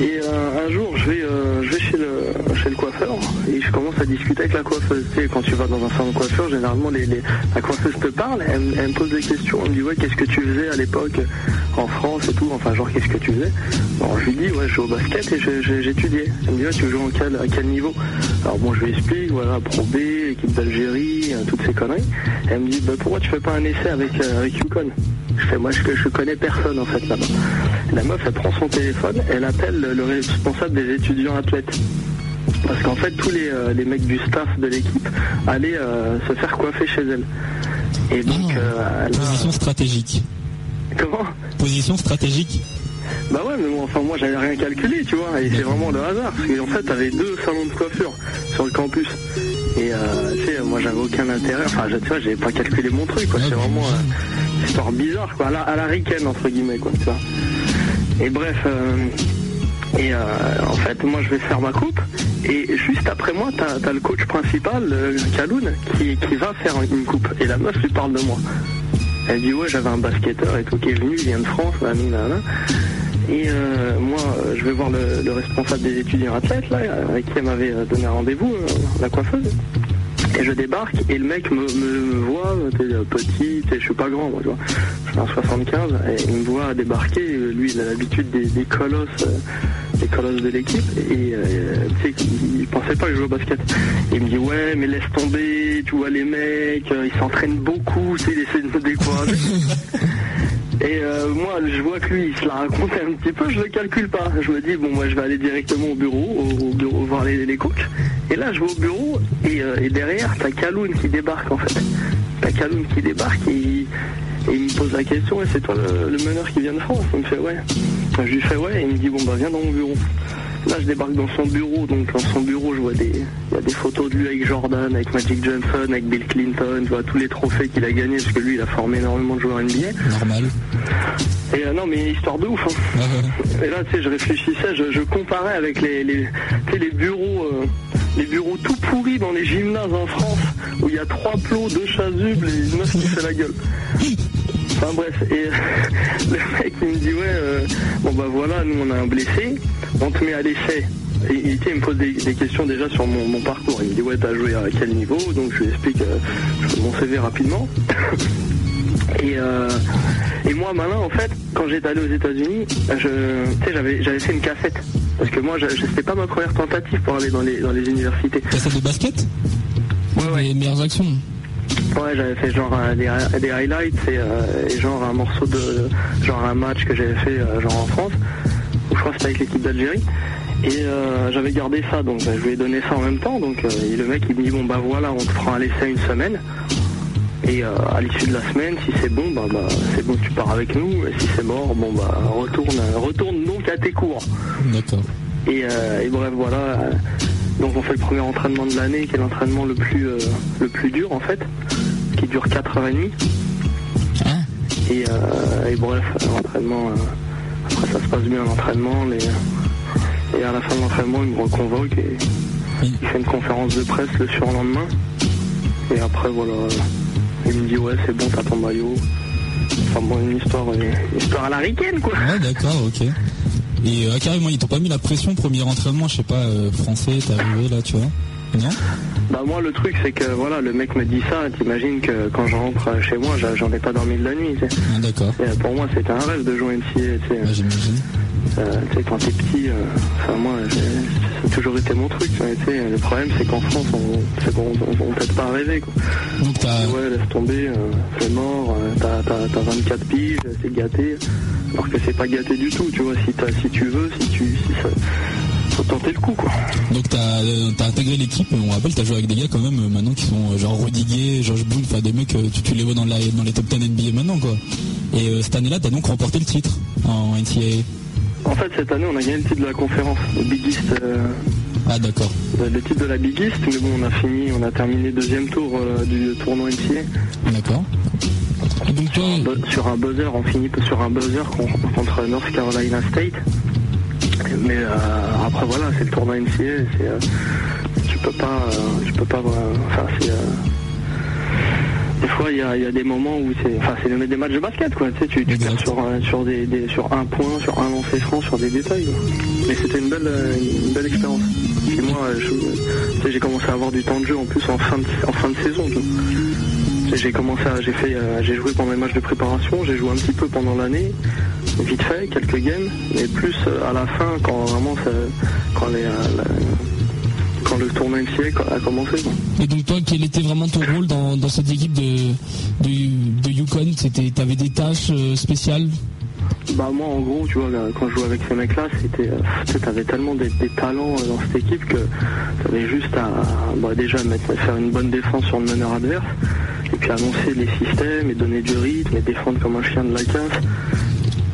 Et un jour, je vais, je vais chez, le, chez le coiffeur et je commence discuter avec la coiffeuse. Tu sais, quand tu vas dans un salon de coiffure, généralement, les, la coiffeuse te parle, elle, me- pose des questions. Elle me dit, ouais, qu'est-ce que tu faisais à l'époque en France et tout Enfin, genre, qu'est-ce que tu faisais? Bon, je lui dis, ouais, je joue au basket et j'étudiais. Elle me dit, ouais, tu joues en quel, à quel niveau? Alors bon, je lui explique, voilà, Pro B, équipe d'Algérie, euh, toutes ces conneries. Elle me dit, bah, pourquoi tu fais pas un essai avec, euh, avec Yukon Je fais, moi, je, je connais personne, en fait, là-bas. La meuf, elle prend son téléphone, elle appelle le responsable des étudiants athlètes. Parce qu'en fait, tous les, euh, les mecs du staff de l'équipe allaient euh, se faire coiffer chez elle. Et donc, Ah, euh, elle a- Position stratégique. Comment? Position stratégique. Bah ouais, mais moi, enfin, moi j'avais rien calculé, tu vois, et c'est vraiment le hasard, parce qu'en fait, t'avais deux salons de coiffure sur le campus. Et euh, tu sais, moi j'avais aucun intérêt, enfin, je- tu vois, j'avais pas calculé mon truc, quoi, c'est vraiment euh, une histoire bizarre, quoi, à la, à la ricaine, entre guillemets, quoi, tu vois. Et bref, euh, et en fait, moi je vais faire ma coupe, et juste après moi, t'as as le coach principal, euh, Kaloun, qui, qui va faire une coupe, et la meuf lui parle de moi. Elle dit ouais j'avais un basketteur et tout qui est venu, il vient de France, là, là. Et euh, moi je vais voir le, le responsable des étudiants athlètes là, avec qui elle m'avait euh, donné rendez-vous, euh, la coiffeuse. Et je débarque et le mec me, voit, petit, t'es- je suis pas grand moi tu vois. Je suis en 75 et il me voit débarquer, lui il a l'habitude des, colosses, des colosses de l'équipe et euh, tu sais il, pensait pas que je jouais au basket. Et il me dit ouais mais laisse tomber, tu vois les mecs, euh, ils s'entraînent beaucoup, tu sais, il essaie de me décourager. Et euh, moi, je vois que lui, il se la racontait un petit peu, je le calcule pas. Je me dis, bon, moi, je vais aller directement au bureau, au, au bureau voir les, les coachs. Et là, je vais au bureau, et, euh, et derrière, t'as Kaloun qui débarque, en fait. T'as Kaloun qui débarque, et, il- et il me pose la question, c'est toi le, le meneur qui vient de France Il me fait, ouais. Je lui fais, ouais, et il me dit, bon, bah, viens dans mon bureau. Là, je débarque dans son bureau, donc dans son bureau, je vois des, il y a des photos de lui avec Jordan, avec Magic Johnson, avec Bill Clinton, je vois tous les trophées qu'il a gagnés, parce que lui, il a formé énormément de joueurs NBA. Normal. Et euh, non, mais histoire de ouf. hein. Et là, tu sais, je réfléchissais, je, je comparais avec les, les, les bureaux, euh, les bureaux tout pourris dans les gymnases en France, où il y a trois plots, deux chasubles et une meuf qui fait la gueule. Enfin bref, et le mec il me dit ouais, euh, bon bah voilà, nous on a un blessé, on te met à l'essai. Et, et, il me pose des, questions déjà sur mon, parcours. Il me dit ouais, t'as joué à quel niveau? Donc je lui explique euh, mon CV rapidement. Et, euh, et moi, malin, en fait, quand j'étais allé aux États-Unis, j'avais fait une cassette. Parce que moi, c'était pas ma première tentative pour aller dans les, dans les universités. Cassette de basket Ouais, Les meilleures actions. Ouais, j'avais fait genre euh, des, des highlights et, euh, et genre un morceau de, genre un match que j'avais fait euh, genre en France, où je crois que c'était avec l'équipe d'Algérie. Et euh, j'avais gardé ça, donc bah, je lui ai donné ça en même temps. Donc et le mec il me dit bon bah voilà, on te prend à l'essai une semaine. Et euh, à l'issue de la semaine, si c'est bon, bah, bah c'est bon, tu pars avec nous. Et si c'est mort, bon bah retourne, retourne donc à tes cours. D'accord. Et, euh, et bref, voilà. Donc on fait le premier entraînement de l'année, qui est l'entraînement le plus euh, le plus dur en fait, qui dure 4h30. Et, euh, et bref, l'entraînement, après ça se passe bien l'entraînement, les- et à la fin de l'entraînement, il me reconvoque et il fait une conférence de presse le surlendemain. Et après, voilà, il me dit ouais, c'est bon, t'as ton maillot. Enfin bon, une histoire, une histoire à la ricaine quoi. Ouais, d'accord, ok. Et euh, carrément, ils t'ont pas mis la pression, premier entraînement, je sais pas, euh, français, t'es arrivé là, tu vois Non? Bah moi le truc c'est que voilà le mec me dit ça, t'imagines que quand je rentre chez moi j'en ai pas dormi de la nuit. tu sais. Ah, d'accord. Et, euh, pour moi c'était un rêve de jouer NCA. Tu sais. j'imagine. Euh, tu sais, quand t'es petit, euh, enfin moi ça a toujours été mon truc. tu sais. Le problème c'est qu'en France on qu'on on, on t'aide pas à rêver quoi. Donc t'as... Ouais laisse tomber, euh, c'est mort, euh, t'as, t'as, t'as 24 piges, c'est gâté. Alors que c'est pas gâté du tout, tu vois, si, t'as, si tu veux, si tu. Si ça, faut tenter le coup quoi. Donc t'as euh, t'as intégré l'équipe, on rappelle, t'as joué avec des gars quand même euh, maintenant qui sont euh, genre Gay, George enfin des mecs, euh, tu, tu les vois dans, la, dans les top 10 NBA maintenant quoi. Et euh, cette année-là, t'as donc remporté le titre en NCAA. En fait cette année on a gagné le titre de la conférence, le Big East. euh, Ah d'accord. le titre de la Big East, mais bon, on a fini, on a terminé deuxième tour euh, du tournoi NCA. D'accord. sur, un bu- sur un buzzer, on finit sur un buzzer con- contre North Carolina State. Mais euh, après voilà, c'est le tournoi NCA, c'est, euh, tu peux pas, tu peux pas, enfin c'est. Des fois, il y a, il y a des moments où c'est, enfin, c'est des matchs de basket, quoi. Tu sais, tu, tu perds sur, euh, sur des, des- sur un point, sur un lancer franc, sur des détails. quoi. Mais c'était une belle, euh, une belle expérience. Et moi, euh, j'ai commencé à avoir du temps de jeu en plus en fin de, en fin de saison. J'ai commencé, à- j'ai fait, euh, j'ai joué pendant les matchs de préparation, j'ai joué un petit peu pendant l'année, vite fait, quelques games, mais plus à la fin quand vraiment, ça, quand les, euh, le tournoi NCA a commencé. Et donc toi, quel était vraiment ton rôle dans, dans cette équipe de, de, de Yukon? T'avais des tâches euh, spéciales? Bah moi en gros tu vois là, quand je jouais avec ces mecs là c'était euh, t'avais tellement des, des talents euh, dans cette équipe que t'avais juste à bah, déjà mettre, faire une bonne défense sur le meneur adverse et puis annoncer les systèmes et donner du rythme et défendre comme un chien de la casse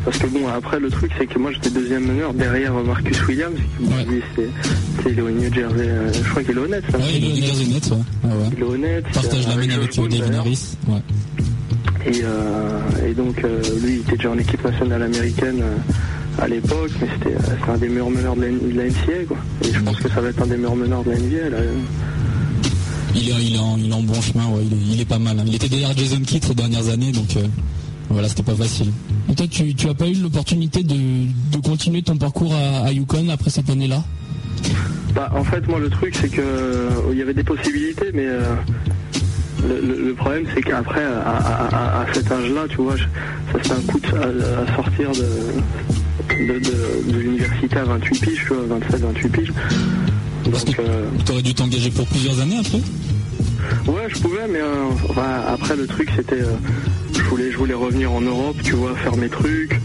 Parce que bon, après le truc c'est que moi j'étais deuxième meneur derrière Marcus Williams, qui Ouais. c'est c'est- il est au New Jersey, euh, je crois qu'il est honnête ça. Ouais, il est au New Jersey Nets, ouais. Il est honnête. Partage la main avec euh, d'ailleurs. Harris. Ouais. Et, euh, et donc euh, lui il était déjà en équipe nationale américaine euh, à l'époque, mais c'était euh, c'est un des meilleurs meneurs de la, de la NCAA quoi. Et je pense que ça va être un des meilleurs meneurs de la NBA là. Il est, il, est en, il est en bon chemin, ouais, il, est, il est pas mal. hein. Il était derrière Jason Kidd ces dernières années, donc euh, voilà, c'était pas facile. Et toi, tu, tu as pas eu l'opportunité de, de continuer ton parcours à, à Yukon après cette année-là? Bah, en fait, moi, le truc, c'est que euh, il y avait des possibilités, mais euh, le, problème, c'est qu'après, à, à- à- à cet âge-là, tu vois, je- ça fait un coup de, à, à sortir de, de, de- de l'université à 28 piges, tu vois, 27, 28 piges. Parce que Donc, euh, t'aurais dû t'engager pour plusieurs années après? Ouais, je pouvais, mais euh, enfin, après, le truc, c'était, voulais, je voulais revenir en Europe, tu vois, faire mes trucs.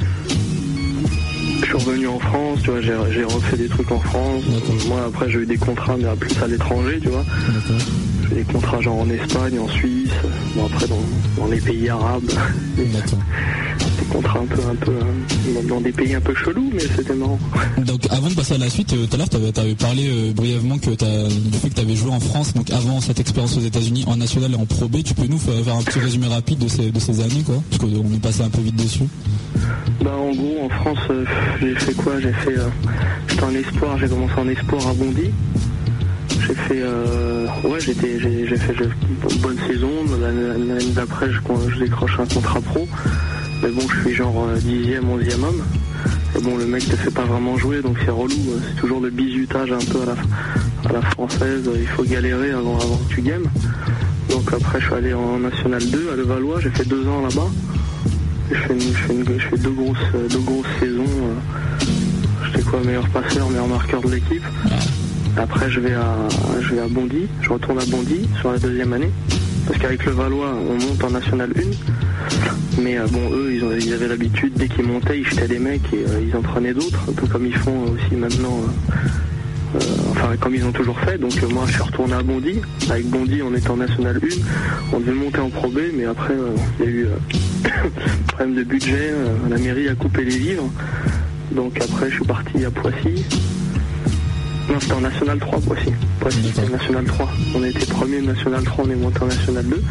Je suis revenu en France, tu vois, j'ai refait des trucs en France. Moi, après, j'ai eu des contrats, mais à plus à l'étranger, tu vois. J'ai des contrats genre en Espagne, en Suisse, bon après dans, dans les pays arabes, Un peu un peu hein, dans, des pays un peu chelous, mais c'était marrant. Donc avant de passer à la suite, euh, tout à l'heure tu avais, parlé euh, brièvement que du fait que tu avais joué en France, donc avant cette expérience aux États-Unis en national et en Pro B, tu peux nous faire, un petit résumé rapide de ces, de ces années quoi? Parce qu'on est passé un peu vite dessus. Bah en gros en France euh, j'ai fait quoi? J'ai fait euh, j'étais en espoir, j'ai commencé en espoir à Bondy. J'ai fait euh, ouais j'étais j'ai fait une bonne saison, l'année l'année d'après je, je décroche un contrat pro. Mais bon je suis genre euh, dixième, onzième homme. Et bon le mec te fait pas vraiment jouer donc c'est relou, euh, c'est toujours le bisutage un peu à la, française, il faut galérer avant, avant que tu games. Donc après je suis allé en National 2 à Levallois, j'ai fait deux ans là-bas. Je fais, une- je deux, grosses, euh, deux grosses saisons. euh. J'étais quoi, meilleur passeur, meilleur marqueur de l'équipe. Après, je vais, à, je vais à Bondy. Je retourne à Bondy sur la deuxième année. Parce qu'avec le Valois, on monte en National 1. Mais euh, bon, eux, ils, avaient l'habitude, dès qu'ils montaient, ils jetaient des mecs et euh, ils en prenaient d'autres. Un peu comme ils font aussi maintenant. euh, euh, enfin, comme ils ont toujours fait. Donc euh, moi, je suis retourné à Bondy. Avec Bondy, on était en National 1. On devait monter en Pro B, mais après, euh, il y a eu euh, problème de budget. euh, la mairie a coupé les livres. Donc après, je suis parti à Poissy. Non, c'était en National 3, Poissy. Poissy, c'était National 3. On était premier de National 3, on est monté en National 2.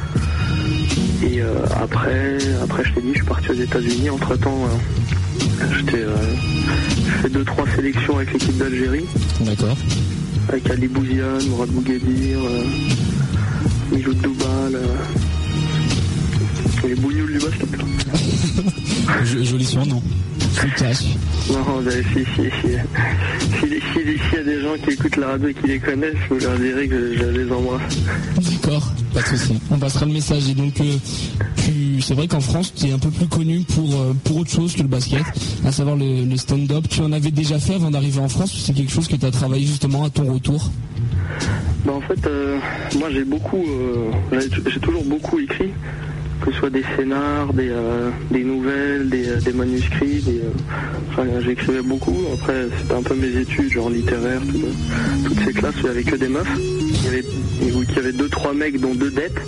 Et euh, après, après, je t'ai dit, je suis parti aux États-Unis. Entre temps, j'étais, euh, j'ai fait deux trois sélections avec l'équipe d'Algérie. D'accord. Avec Ali Bouziane, Mourad Bouguedir, euh, Milou Doubal, euh, les bougnoules du basket. Jo- Joli surnom. Non, ben, si, si, si. Si, si- si- s'il y a des gens qui écoutent la radio et qui les connaissent, je leur dirais que je les embrasse. D'accord, pas de souci. On passera le message. Et donc, euh, c'est vrai qu'en France, tu es un peu plus connu pour, euh, autre chose que le basket, à savoir le, stand-up. Tu en avais déjà fait avant d'arriver en France c'est quelque chose que tu as travaillé justement à ton retour? Ben, en fait, euh, moi j'ai beaucoup, j'ai toujours beaucoup écrit, que ce soit des scénars, des, euh, des nouvelles, des, euh, des manuscrits, des, euh, enfin, j'écrivais beaucoup. Après, c'était un peu mes études, genre littéraire, tout, toutes ces classes où il n'y avait que des meufs. Il y avait, il y avait deux, trois mecs, dont deux dettes.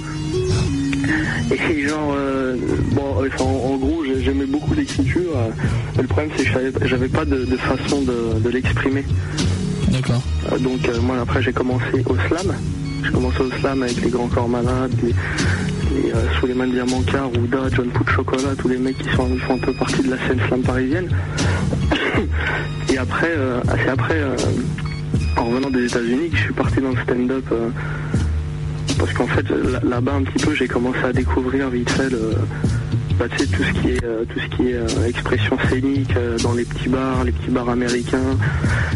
Et genre, euh, bon, enfin, en, en gros, j'ai- j'aimais beaucoup l'écriture. euh, mais le problème, c'est que j'avais pas de, de façon de, de l'exprimer. D'accord. Euh, donc moi après j'ai commencé au slam. J'ai commencé au slam avec les grands corps malades, les, les euh, Souleymane Diamancard, Rouda, John Pout Chocolat, tous les mecs qui sont, font un peu partie de la scène slam parisienne. Et après, euh, après, euh, en revenant des États-Unis, je suis parti dans le stand-up. euh, parce qu'en fait, là- là-bas un petit peu, j'ai commencé à découvrir vite fait bah, tout ce qui est, euh, tout ce qui est euh, expression scénique euh, dans les petits bars, les petits bars américains.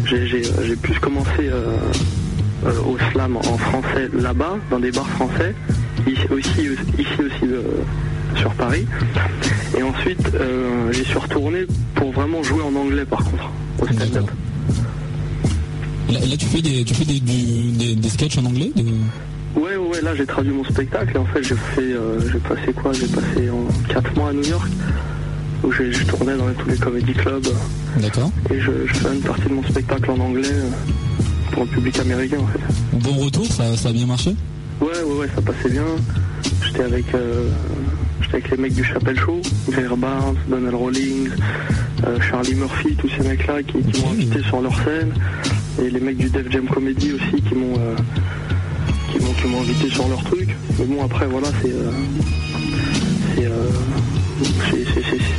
J'ai, plus commencé euh, euh, au slam en français là-bas, dans des bars français, aussi, ici aussi euh, sur Paris. Et ensuite, euh, j'y suis retourné pour vraiment jouer en anglais par contre, au stand-up. Là, là, tu fais des, tu fais des, du- des, des sketchs en anglais des- Ouais, ouais, là j'ai traduit mon spectacle et en fait j'ai fait, euh, j'ai passé quoi? J'ai passé en 4 mois à New York où j'ai- je tournais dans tous les comedy clubs D'accord. et je, je fais une partie de mon spectacle en anglais euh, pour le public américain en fait. Bon retour, ça, ça a bien marché? Ouais, ouais, ouais, ça passait bien. J'étais avec, euh, j'étais avec les mecs du Chapelle Show, Jair Barnes, Donald Rawlings, euh, Charlie Murphy, tous ces mecs-là qui, qui m'ont invité sur leur scène. Et les mecs du Def Jam Comedy aussi qui m'ont euh, qui m'ont invité sur leur truc. Mais bon après voilà c'est euh, euh,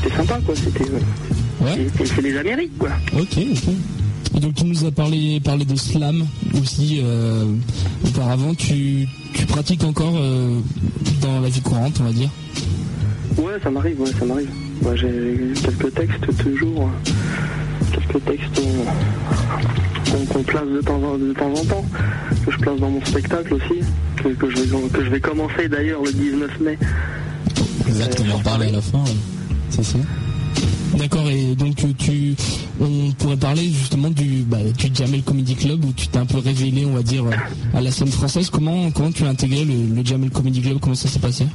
c'était sympa quoi, c'était euh, c'est- c'est les Amériques quoi. Ok, ok. Et donc tu nous as parlé, parlé de slam aussi euh, auparavant. Tu, tu pratiques encore euh, dans la vie courante, on va dire? Ouais, ça m'arrive, ouais, ça m'arrive. Ouais, j'ai quelques textes toujours, quelques textes qu'on place de temps, en, de temps en temps, que je place dans mon spectacle aussi, que, que je, vais, que je vais commencer d'ailleurs le 19 mai. Exact, on va en parler à la fin. C'est ça. D'accord, et donc euh, tu, on pourrait parler justement du, bah, du Jamel Comedy Club où tu t'es un peu révélé, on va dire, euh, à la scène française. Comment, comment tu as intégré le, le Jamel Comedy Club? Comment ça s'est passé?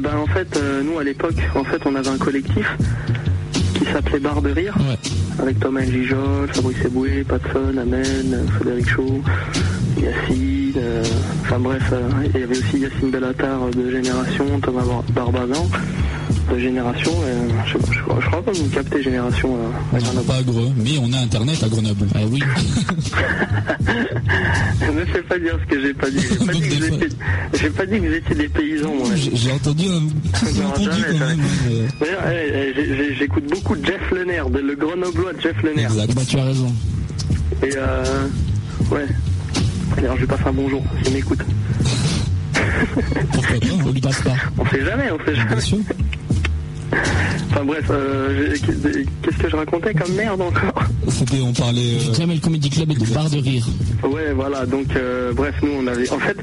Ben, en fait, euh, nous à l'époque, en fait, on avait un collectif qui s'appelait Bar de Rire, avec Thomas Gijol, Fabrice Eboué, Patson, Amen, Frédéric Chaud, Yacine, euh, enfin bref, euh, il y avait aussi Yacine Bellatar de Génération, Thomas Bar- Barbazan de Génération, et, euh, je, sais pas, je crois- je crois pas que vous captez Génération. euh, à Non, pas à Greux, mais on a internet à Grenoble. Ah oui. ne fais pas dire ce que j'ai pas dit. J'ai pas, dit que vous étiez- j'ai pas dit que vous étiez des paysans, moi. J'ai entendu un j'ai Non, entendu jamais, quand jamais. même. D'ailleurs, eh, eh, j'écoute beaucoup Jeff Lenner, de le grenoblois Jeff Lenner. Bah tu as raison. Et euh, ouais. D'ailleurs, je lui passe un bonjour, s'il m'écoute. Pourquoi pas On lui passe pas. On sait jamais, on sait jamais. Enfin bref, euh, qu'est-ce que je racontais comme merde encore C'était, on parlait. Du Jamel Comedy Club et de Bar de Rire. Ouais, voilà, donc euh, bref, nous on avait. En fait,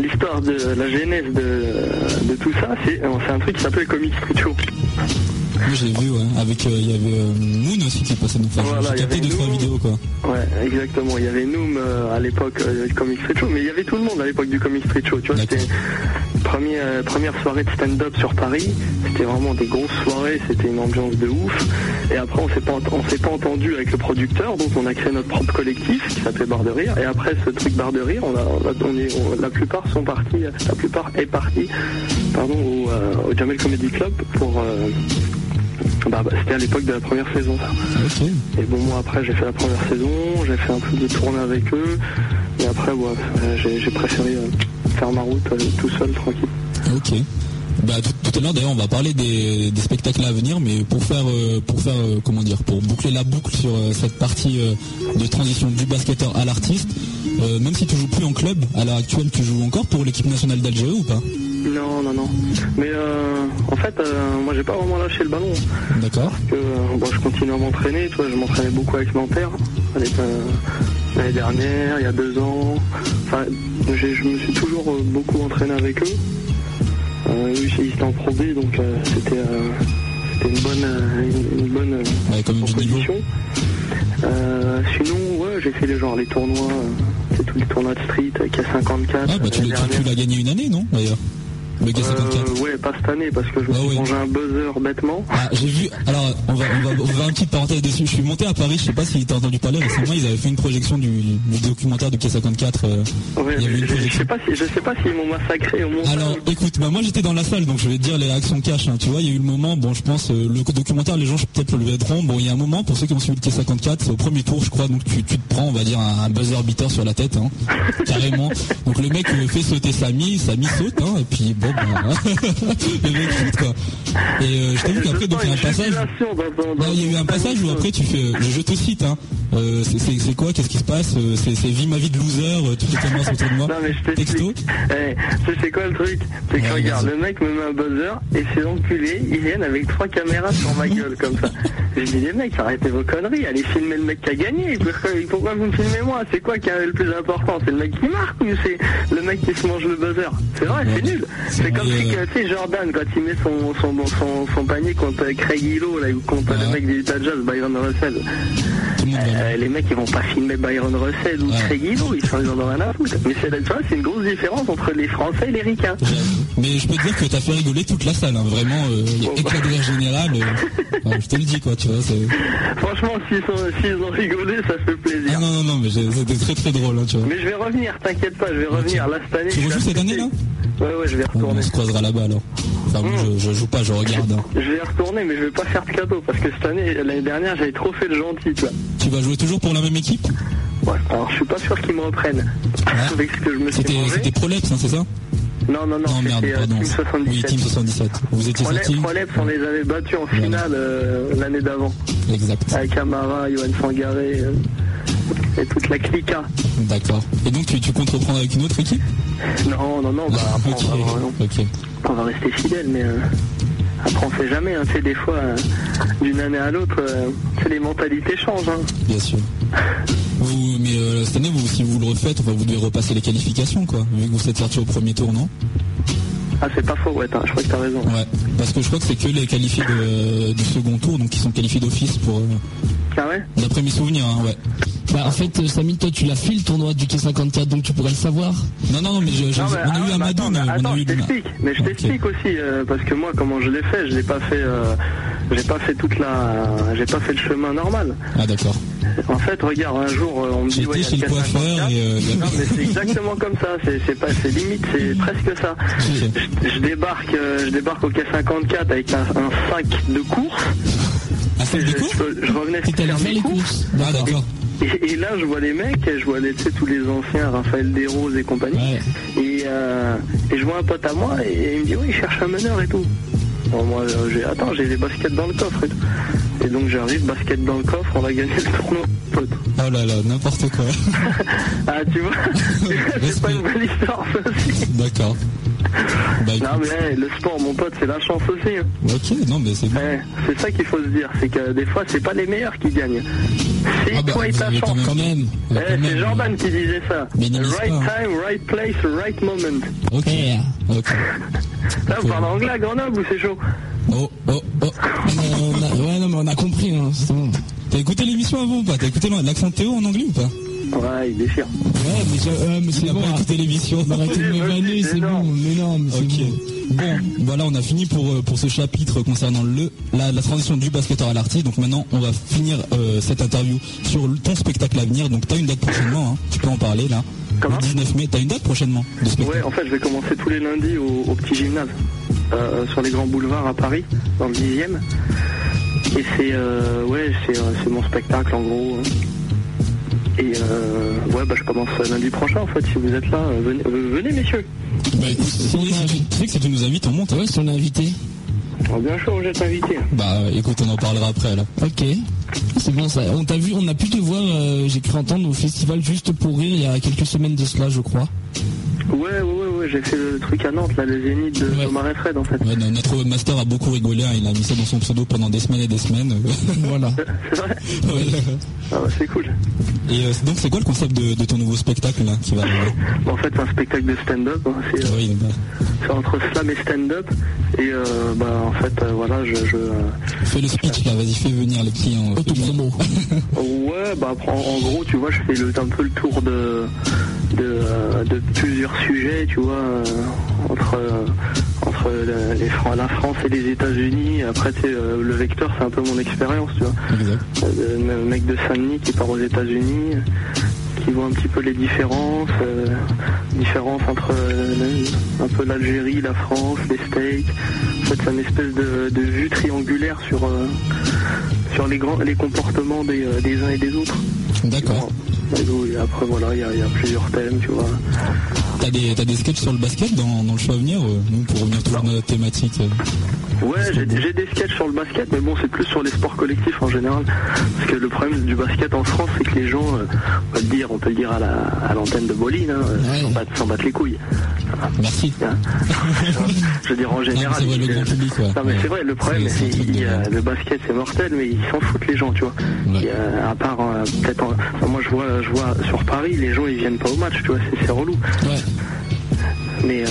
l'histoire de la genèse de, de tout ça, c'est c'est un truc qui s'appelle Comic Street Show. Moi j'ai vu, ouais. Avec, euh, il y avait euh, Moon aussi qui passait. Donc, Voilà, j'ai capté deux trois vidéos quoi. Ouais, exactement. Il y avait Noom euh, à l'époque euh, du Comic Street Show, mais il y avait tout le monde à l'époque du Comic Street Show. Tu vois, c'était première, première soirée de stand-up sur Paris. C'était vraiment des grosses soirées, c'était une ambiance de ouf. Et après, on s'est pas, on s'est pas entendu avec le producteur, donc on a créé notre propre collectif qui s'appelait Bar de Rire. Et après ce truc Bar de Rire, on a, on a- on- la plupart sont partis, la plupart est parti, pardon, au, euh, au Jamel Comedy Club pour. euh, bah, bah, c'était à l'époque de la première saison ça. Et bon moi après j'ai fait la première saison, j'ai fait un peu de tournée avec eux, et après ouais, euh, j'ai préféré euh, faire ma route euh, tout seul, tranquille. Ok. Bah, tout, tout à l'heure d'ailleurs on va parler des, des spectacles à venir mais pour faire euh, pour faire euh, comment dire pour boucler la boucle sur euh, cette partie de transition du basketteur à l'artiste même si tu joues plus en club à l'heure actuelle tu joues encore pour l'équipe nationale d'Algérie ou pas? Non, non, non. Mais euh, en fait, euh, moi j'ai pas vraiment lâché le ballon. D'accord. Parce que euh, bon, je continue à m'entraîner, tu vois, je m'entraînais beaucoup avec Nanterre euh, l'année dernière, il y a deux ans. Enfin, je me suis toujours beaucoup entraîné avec eux. Euh, eux, ils étaient en Pro B, donc c'était c'était une bonne, une, une bonne proposition. Euh, sinon, ouais, j'ai fait les genre les tournois, euh, c'est tous les tournois de street avec K54. Ah bah tu, l'as gagné une année non d'ailleurs? Le K54 Euh, ouais, pas cette année parce que je me suis mangé un buzzer bêtement. Ah, j'ai vu. Alors, on va, on va, on va faire une petite parenthèse dessus. Je suis monté à Paris. Je sais pas si t'as entendu parler récemment. Ils avaient fait une projection du, du documentaire du K54. euh, Ouais, il y avait une je, sais pas si je sais pas s'ils m'ont massacré au montage. Alors, écoute, bah moi j'étais dans la salle, donc je vais te dire les réactions cash. hein. Tu vois, il y a eu le moment. Bon, je pense euh, le documentaire, les gens peut-être le verront. Bon, il y a un moment pour ceux qui ont suivi le K54, c'est au premier tour, je crois. Donc tu, tu te prends, on va dire un, un buzzer beater sur la tête, hein, carrément. Donc le mec fait sauter Samy, Samy saute, hein, et puis bon, le mec shoot quoi. Et euh, je t'avoue qu'après, donc il y a un passage. Il y a eu un passage où après tu fais, euh, je, je te cite, hein, euh, c'est- quoi, qu'est-ce qui se passe, c'est vie ma vie de loser, toutes les caméras autour de moi. Non mais je t'explique. Eh, tu sais c'est quoi le truc? C'est que regarde, le mec me met un buzzer et ces enculés, ils viennent avec trois caméras sur ma gueule comme ça. Je dis les mecs, arrêtez vos conneries, allez filmer le mec qui a gagné. Pourquoi, pourquoi vous me filmez moi? C'est quoi qui est le plus important? C'est le mec qui marque ou c'est le mec qui se mange le buzzer? C'est vrai, c'est nul. C'est comme si tu sais Jordan quand il met son son, son, son panier contre Craig Hillo là ou contre le mec des Utah Jazz, Byron Russell. Euh, les mecs ils vont pas filmer Byron Russell ou Craig Hillo, ils sont ont rien à foutre. Mais c'est tu c'est une grosse différence entre les Français et les Ricains. Mais je peux te dire que t'as fait rigoler toute la salle, hein, vraiment, euh, de rire général. euh, enfin, je te le dis quoi, tu vois. Franchement, s'ils ont rigolé, ça fait plaisir. Ah non non non, mais c'était très très drôle, hein, tu vois. Mais je vais revenir, t'inquiète pas, je vais revenir. Là, cette année, Tu rejoues cette année, assisté. Ouais, ouais, je vais retourner. on se croisera là-bas alors. Enfin, je, je joue pas, je regarde. hein. Je vais retourner, mais je vais pas faire de cadeau parce que cette année, l'année dernière, j'avais trop fait le gentil, tu vois. Tu vas jouer toujours pour la même équipe? Ouais, alors je suis pas sûr qu'ils me reprennent. Avec ce que je me suis C'était Proleps, hein, c'est ça? Non, non, non, Non, merde, c'était euh, pardon. Team Oui, 77. Team 77. Vous étiez sorti Prolep, on les avait battus en finale euh, l'année d'avant. Exact. Avec Amara, Johan Sangaré euh, toute la clica. D'accord. Et donc, tu, tu comptes reprendre avec une autre équipe? Non, non, non, bah après, on, va, non, on va rester fidèle, mais euh, après on sait jamais, hein, tu sais, des fois, euh, d'une année à l'autre, euh, les mentalités changent. Hein. Bien sûr. Vous, mais euh, cette année, vous, si vous le refaites, enfin, vous devez repasser les qualifications, quoi. Vu que vous êtes sorti au premier tour, non? Ah, c'est pas faux, ouais, je crois que t'as raison. Ouais. Parce que je crois que c'est que les qualifiés de- du second tour, donc qui sont qualifiés d'office pour. euh, Ah ouais? D'après mes souvenirs, hein, ouais. Bah en fait, euh, Samy, toi tu l'as fait le tournoi du K54, donc tu pourrais le savoir. Non, non, non, mais je, je- Non, mais, on a ah eu mais attends, Madoun, mais on a attends, eu je t'explique, mais je t'explique aussi, euh, parce que moi, comment je l'ai fait, je l'ai pas fait, euh, j'ai pas fait toute la, j'ai pas fait le chemin normal. Ah, d'accord. En fait, regarde, un jour, on me dit, J'étais ouais, chez le coiffeur 54. et. euh, Non, mais c'est exactement comme ça. C'est, c'est pas, c'est limite, c'est presque ça. Je, je débarque, euh, je débarque au K54 avec un, un sac de course. Un sac de je, course je, je revenais faire mes les courses. courses. Ah, d'accord. Et, et là, je vois les mecs, je vois les, tu sais, tous les anciens, Raphaël Desroses et compagnie. Ouais. Et, euh, et je vois un pote à moi et il me dit oui, il cherche un meneur et tout. Bon, moi, euh, j'ai, attends, j'ai les baskets dans le coffre et tout. Et donc j'arrive, basket dans le coffre, on a gagné le tournoi, pote. Oh là là, n'importe quoi. Ah, tu vois, c'est pas une belle histoire, ça aussi. D'accord. Bah. Non, mais hey, le sport, mon pote, c'est la chance aussi. hein. Ok, non, mais c'est bon. Eh, c'est ça qu'il faut se dire, c'est que des fois, c'est pas les meilleurs qui gagnent. C'est Ah bah, vous ta chance. quand même. Eh, c'est Jordan qui disait ça. Right pas, time, right place, right moment. Ok. Yeah. Ok. Là, vous parlez anglais à Grenoble ou c'est chaud? Oh, oh, oh. Euh, on a- ouais, non, mais on a compris, hein, c'est bon. T'as écouté l'émission avant ou pas? T'as écouté l'accent de Théo en anglais ou pas? Ouais, il déchire. Ouais, mais, je- euh, mais c'est n'a bon. pas écouté l'émission. Arrêtez de me Vas-y, vanner, c'est énorme. bon. Mais non, mais c'est bon. Bon, voilà, on a fini pour, euh, pour ce chapitre concernant le, la, la transition du basketteur à l'artiste. Donc maintenant, on va finir euh, cette interview sur ton spectacle à venir. Donc tu as une date prochainement, hein. tu peux en parler là. Comment? Le 19 mai, tu as une date prochainement de spectacle Ouais, en fait, je vais commencer tous les lundis au, au petit gymnase, euh, sur les grands boulevards à Paris, dans le 10e. Et c'est, euh, ouais, c'est, euh, c'est mon spectacle en gros. hein. Et euh, ouais, bah je commence lundi prochain en fait. Si vous êtes là, venez, euh, venez messieurs. Bah si, tu, tu sais que si tu nous invites, on monte. hein. Ouais, si on est invité. Oh, bien sûr, vous êtes invités. Bah écoute, on en parlera après là. Ok. C'est bon ça. On t'a vu, on a pu te voir, euh, j'ai cru entendre au festival Juste pour rire il y a quelques semaines de cela, je crois. Ouais, ouais, j'ai fait le truc à Nantes, là, le zénith de Ouais. Omar et Fred en fait. Ouais, no- notre master a beaucoup rigolé, hein. il a mis ça dans son pseudo pendant des semaines et des semaines. Voilà. C'est vrai Ouais. Ah bah, c'est cool. Et euh, donc c'est quoi le concept de, de ton nouveau spectacle là qui va arriver Bon, en fait, c'est un spectacle de stand-up. hein, C'est, euh, Oui, bah, c'est entre slam et stand-up. Et euh, bah, en fait, euh, voilà, je. je euh, Fais le speech là, vas-y, fais venir les clients. Autopromo. Ouais, bah en, en gros, tu vois, je fais le, un peu le tour de, de, euh, de plusieurs sujets, tu vois, euh, entre, euh, entre la, les, Fran- la France et les États-Unis. Après, tu sais, le vecteur, c'est un peu mon expérience, tu vois. Exact. Le mec de Saint-Denis qui part aux États-Unis, qui voit un petit peu les différences, euh, différences entre euh, un peu l'Algérie, la France, les States. En fait, c'est une espèce de, de vue triangulaire sur, euh, sur les, grands, les comportements des, des uns et des autres. D'accord. Et après, voilà, il y, a- il y a plusieurs thèmes, tu vois. T'as des, t'as des sketchs sur le basket dans, dans le show à venir euh, Nous, pour revenir toujours dans notre thématique. euh. Ouais, j'ai des sketchs sur le basket, mais bon, c'est plus sur les sports collectifs en général. Parce que le problème du basket en France, c'est que les gens, euh, on va le dire, on peut le dire à la- à l'antenne de Boline, hein, Ouais. s'en battent, les couilles. Merci. Hein. Je veux dire en général. c'est vrai, le ils- grand public, ouais. Non mais Ouais. c'est vrai, le problème, C'est- le basket c'est mortel, mais ils s'en foutent les gens, tu vois. Ouais. Il y a- à part euh, peut-être, en- enfin, moi je vois, je vois sur Paris, les gens ils viennent pas au match, tu vois, c'est c'est relou. Ouais. Mais euh,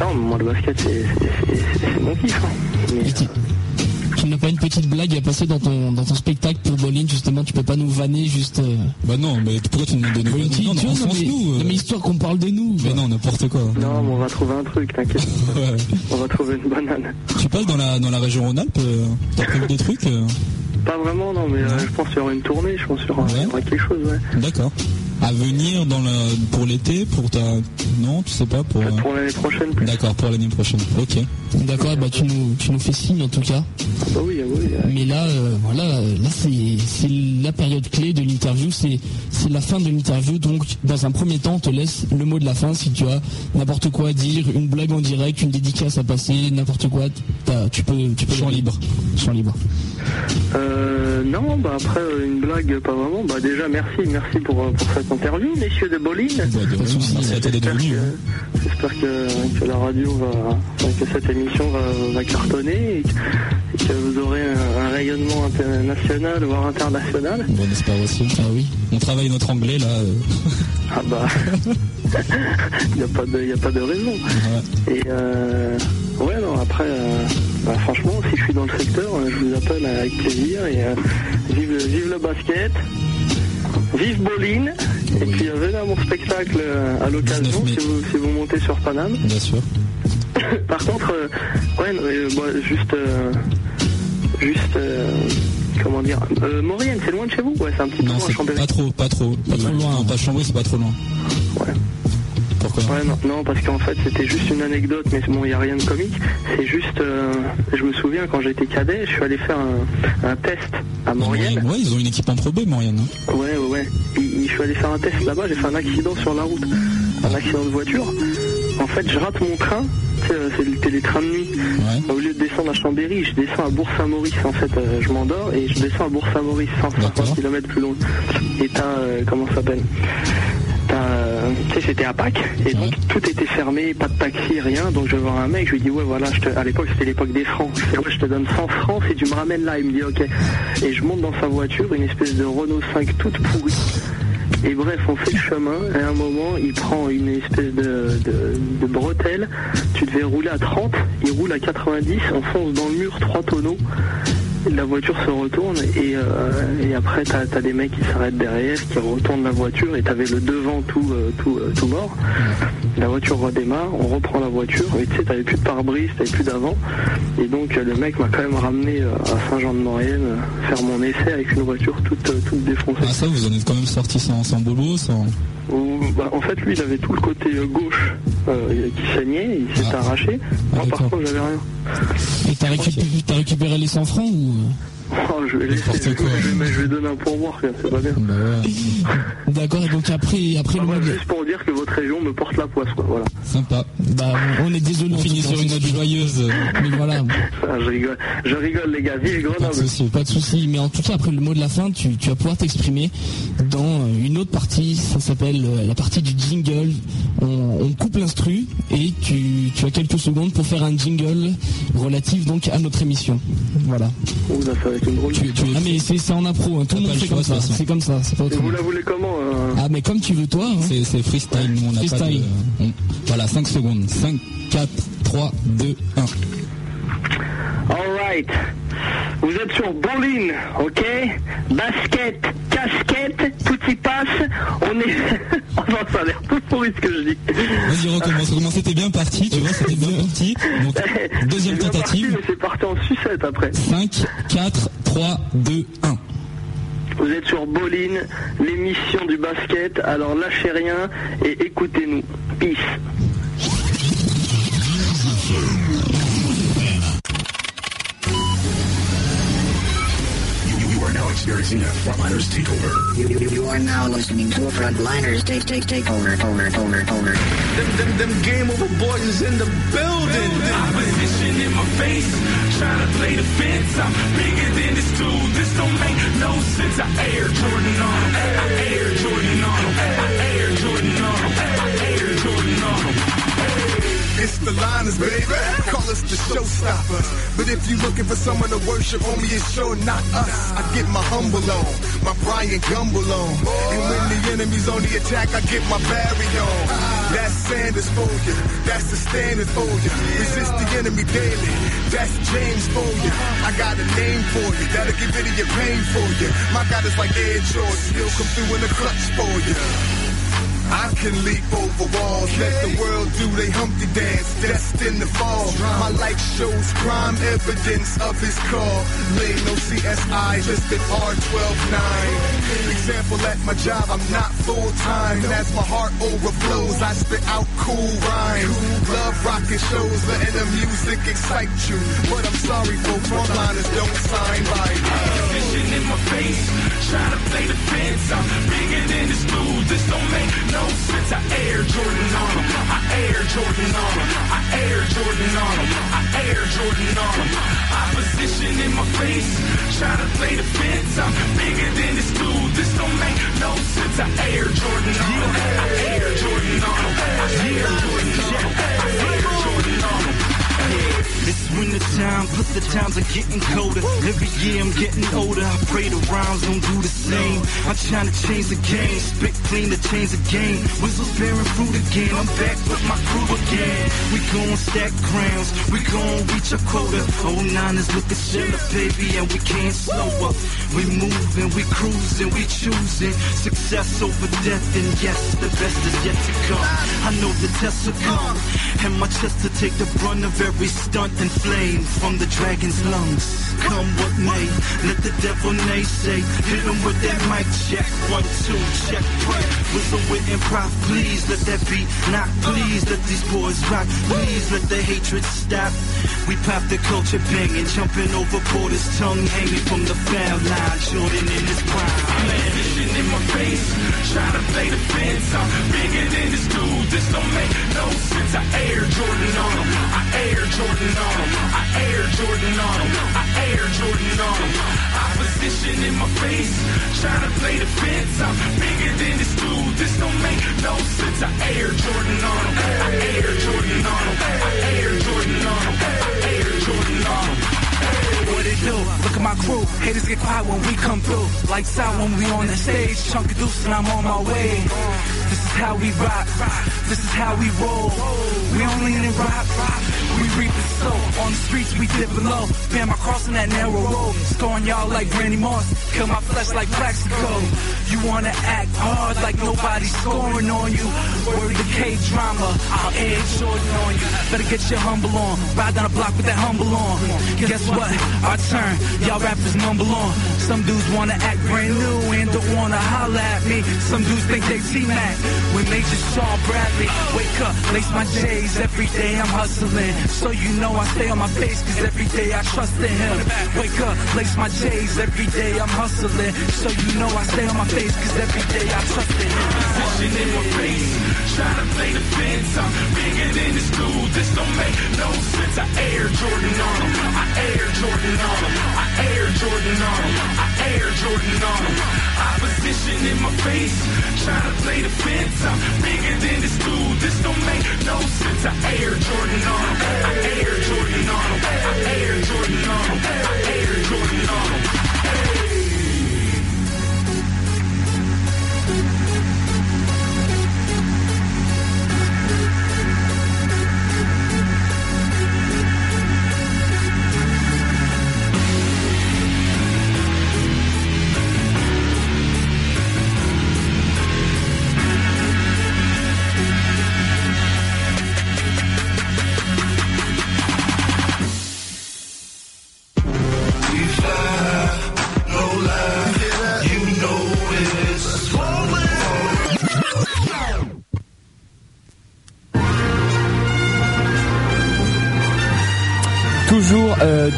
non, moi le basket c'est mon kiff. hein. Mais, Tu, tu n'as pas une petite blague à passer dans ton, dans ton spectacle pour Bolin, justement, tu peux pas nous vanner juste. euh, Bah non, mais pourquoi tu nous demandes de nous une petite- Non, non, on mais, nous. non, euh. mais histoire qu'on parle de nous. Mais non, n'importe quoi. non, mais on va trouver un truc, t'inquiète. Ouais. on va trouver une banane. Tu passes dans la, dans la région Rhône-Alpes euh, T'as prévu des trucs euh Pas vraiment, non, mais euh, je pense qu'il y aura une tournée, je pense qu'il y aura, il y aura quelque chose, ouais. D'accord. À venir dans le, pour l'été, pour ta, non, tu sais pas pour. Pour l'année prochaine. plus. D'accord, pour l'année prochaine. Ok. D'accord, bah tu nous, tu nous fais signe en tout cas. Bah oui, oui. Mais là, euh, voilà, là c'est c'est la période clé de l'interview, c'est c'est la fin de l'interview. Donc, dans un premier temps, on te laisse le mot de la fin. Si tu as n'importe quoi à dire, une blague en direct, une dédicace à passer, n'importe quoi, t'as- tu peux, tu peux. Champ libre. Champ libre. Euh, non, bah après une blague, pas vraiment. Bah déjà merci, merci pour, euh, pour cette interview, messieurs de Bolin. Bah, de hein. J'espère que, que la radio va, que cette émission va, va cartonner et que, et que vous aurez un, un rayonnement international, voire international. Bon, on espère aussi. Ah oui. On travaille notre anglais là. euh. Ah bah, il n'y a, pas de- y a pas de raison. Et euh, ouais, non, après, euh, bah, franchement, si je suis dans le secteur, je vous appelle avec plaisir et euh, vive, vive le basket, vive Bolin, et puis euh, venez à mon spectacle euh, à l'occasion 19 mai. si vous, si vous montez sur Paname. Bien sûr. Par contre, euh, ouais, euh, juste, euh, juste, comment dire, euh, Maurienne, c'est loin de chez vous? Ouais, c'est un petit peu loin Chambéry. pas trop, pas trop. Pas trop loin. Non, pas Chambéry, c'est pas trop loin. Ouais. Pourquoi Ouais, non, non, parce qu'en fait, c'était juste une anecdote, mais bon, il n'y a rien de comique. C'est juste, euh, je me souviens, quand j'étais cadet, je suis allé faire un, un test à Maurienne. Ouais, ils ont une équipe en Pro B, Maurienne. hein. Ouais, ouais, ouais. Et- et je suis allé faire un test là-bas, j'ai fait un accident sur la route. Un accident de voiture. En fait, je rate mon train. Tu sais, C'est le télétrain de nuit. Au lieu de descendre à Chambéry, je descends à Bourg-Saint-Maurice. En fait, euh, je m'endors et je descends à Bourg-Saint-Maurice, 150 km plus loin. Et t'as, euh, comment ça s'appelle? T'as, Tu sais, c'était à Pâques. Et donc, tout était fermé, pas de taxi, rien. Donc, je vais voir un mec, je lui dis, ouais, voilà, je te... à l'époque, c'était l'époque des francs. Je ouais, je te donne 100 francs si tu me ramènes là. Il me dit, ok. Et je monte dans sa voiture, une espèce de Renault 5 toute pourrie. Et bref, on fait le chemin, et à un moment, il prend une espèce de, de, de bretelle. Tu devais rouler à 30, il roule à 90, on fonce dans le mur, trois tonneaux. La voiture se retourne, et, euh, et après, t'as as des mecs qui s'arrêtent derrière, qui retournent la voiture, et t'avais le devant tout, euh, tout, euh, tout mort. La voiture redémarre, on reprend la voiture, et tu sais, t'avais plus de pare-brise, t'avais plus d'avant. Et donc, le mec m'a quand même ramené à Saint-Jean-de-Maurienne, faire mon essai avec une voiture toute, toute défoncée. Ah, ça, vous en êtes quand même sorti sans, sans boulot, sans. Bah, en fait, lui, il avait tout le côté euh, gauche euh, qui saignait, il s'est arraché. Moi, par contre, j'avais rien. Et t'as récupéré, t'as récupéré les 100 francs ou Oh, je vais laisser, je, je vais, je vais donner un pourboire, quoi, c'est pas bien. Bah D'accord, et donc après, après le Enfin, mois de... juste pour dire que votre région me porte la poisse, quoi, voilà. Sympa. Bah, on est désolé. On finit sur une note joyeuse. Mais voilà. Ah, je rigole, je rigole, les gars, vive Grenoble. Pas de souci. Mais en tout cas, après le mot de la fin, tu, tu vas pouvoir t'exprimer dans euh, une autre partie. Ça s'appelle euh, la partie du jingle. On, on coupe l'instru et tu, tu as quelques secondes pour faire un jingle relatif donc à notre émission. Voilà. Ouh, là, ça va être une drôle. ah mais c'est c'est en impro. hein. Tout le monde fait comme ça. C'est comme ça. C'est pas Et vous la voulez comment euh Ah mais comme tu veux toi. hein. C'est c'est freestyle, nous on n'a pas de... Voilà, 5 secondes. 5, 4, 3, 2, 1. Vous êtes sur Bolin, ok? Basket, casquette, tout y passe. On est. enfin, ça a l'air tout pourri ce que je dis. Vas-y, recommence. Recommence, c'était bien parti, tu vois, c'était bien parti. Donc, deuxième tentative. c'est parti en sucette après. 5, 4, 3, 2, 1. Vous êtes sur Bolin, l'émission du basket. Alors lâchez rien et écoutez-nous. Peace. Experiencing a frontliners takeover. You, you, you are now listening to a frontliners take take take over over over over. Them, them, them game over boys is in the building. Opposition in my face, trying to play the fence. I'm bigger than this dude. This don't make no sense. I air Jordan on 'em. I air Jordan It's the liners, baby. Call us the showstoppers. But if you looking for someone to worship, homie, it's sure not us. I get my humble on, my Brian Gumble on. And when the enemy's on the attack, I get my Barry on. That's Sanders for you. That's the standard for you. Resist the enemy daily. That's James for you. I got a name for you. That'll get rid of your pain for you. My God is like Air Jordan. He'll come through in the clutch for you. I can leap over walls. Let the world do they Humpty dance, destined to fall. My life shows crime evidence of his call. Lay no CSI, listed R129. Example at my job, I'm not full time. As my heart overflows, I spit out cool rhymes. Love rocking shows, letting the music excite you. But I'm sorry, folks, frontliners don't sign by Vision in my face, try to play the fence. I'm bigger than this dude. This don't make no sense. I air Jordan on him. I air Jordan on him. I air Jordan on him. I air Jordan on him. Opposition in my face, try to play the fence. I'm bigger than this dude. This don't make no sense. I air Jordan on him. I air Jordan on him. I air Jordan on him. I air. It's winter time, plus the times are getting colder. Every year I'm getting older. I pray the rhymes don't do the same. I'm trying to change the game, spit clean to change the game. Whistles bearing fruit again. I'm back with my crew again. We gon' stack crowns, we gon' reach a quota. Oh nine is looking sharp, baby, and we can't slow up. We moving, we cruising, we choosing success over death. And yes, the best is yet to come. I know the test will come, and my chest to take the brunt of every stunt and flame from the dragon's lungs. Come what may, let the devil naysay. Hit him with that mic check. One, two, check, break. Whistle with improv, please let that beat not please. Let these boys rock, please let the hatred stop. We pop the culture banging, jumping over borders, tongue hanging from the foul line. Jordan in his prime. Vision in my face, try to play the fence. I'm bigger than this dude. This don't make no sense. I air Jordan on him. Air Jordan on him. I air Jordan on him. I air Jordan on him. Opposition in my face, try to play the fence. I'm bigger than this dude. This don't make no sense. I air Jordan on him. I air Jordan on him. I air Jordan on him. I air Jordan on him. What it do? Look at my crew. Haters get quiet when we come through. Lights out when we on the stage. Chunky deuce and I'm on my way. This is how we rock. This is how we roll. We don't lean and rock. We reap the soul. On the streets we dip below. Bam, I crossing that narrow road. Scoring y'all like Randy Moss. Kill my flesh like Plaxico. You wanna act hard like nobody's scoring on you. Word to K drama. I'll air Jordan on you. Better get your humble on. Ride down the block with that humble on. Guess what? Our turn. Y'all rappers mumble on. Some dudes wanna act brand new and don't wanna holla at me. Some dudes think they T-Mac. With Major Sean Bradley. Wake up, lace my J's. Every day I'm hustling. So you know I stay on my face cause every day I trust in him. Wake up, lace my J's. Every day I'm hustling. So you know I stay on my face cause every day I trust in him. Position in my face, try to play the fence. I'm bigger than this dude. This don't make no sense. I air Jordan on him. I air Jordan on him. I air Jordan on him. I air Jordan on him. Opposition in my face, try to play the fence. I'm bigger than this dude. This don't make no sense. I air Jordan on him. I air Jordan on him. I air Jordan on him. I air Jordan on him.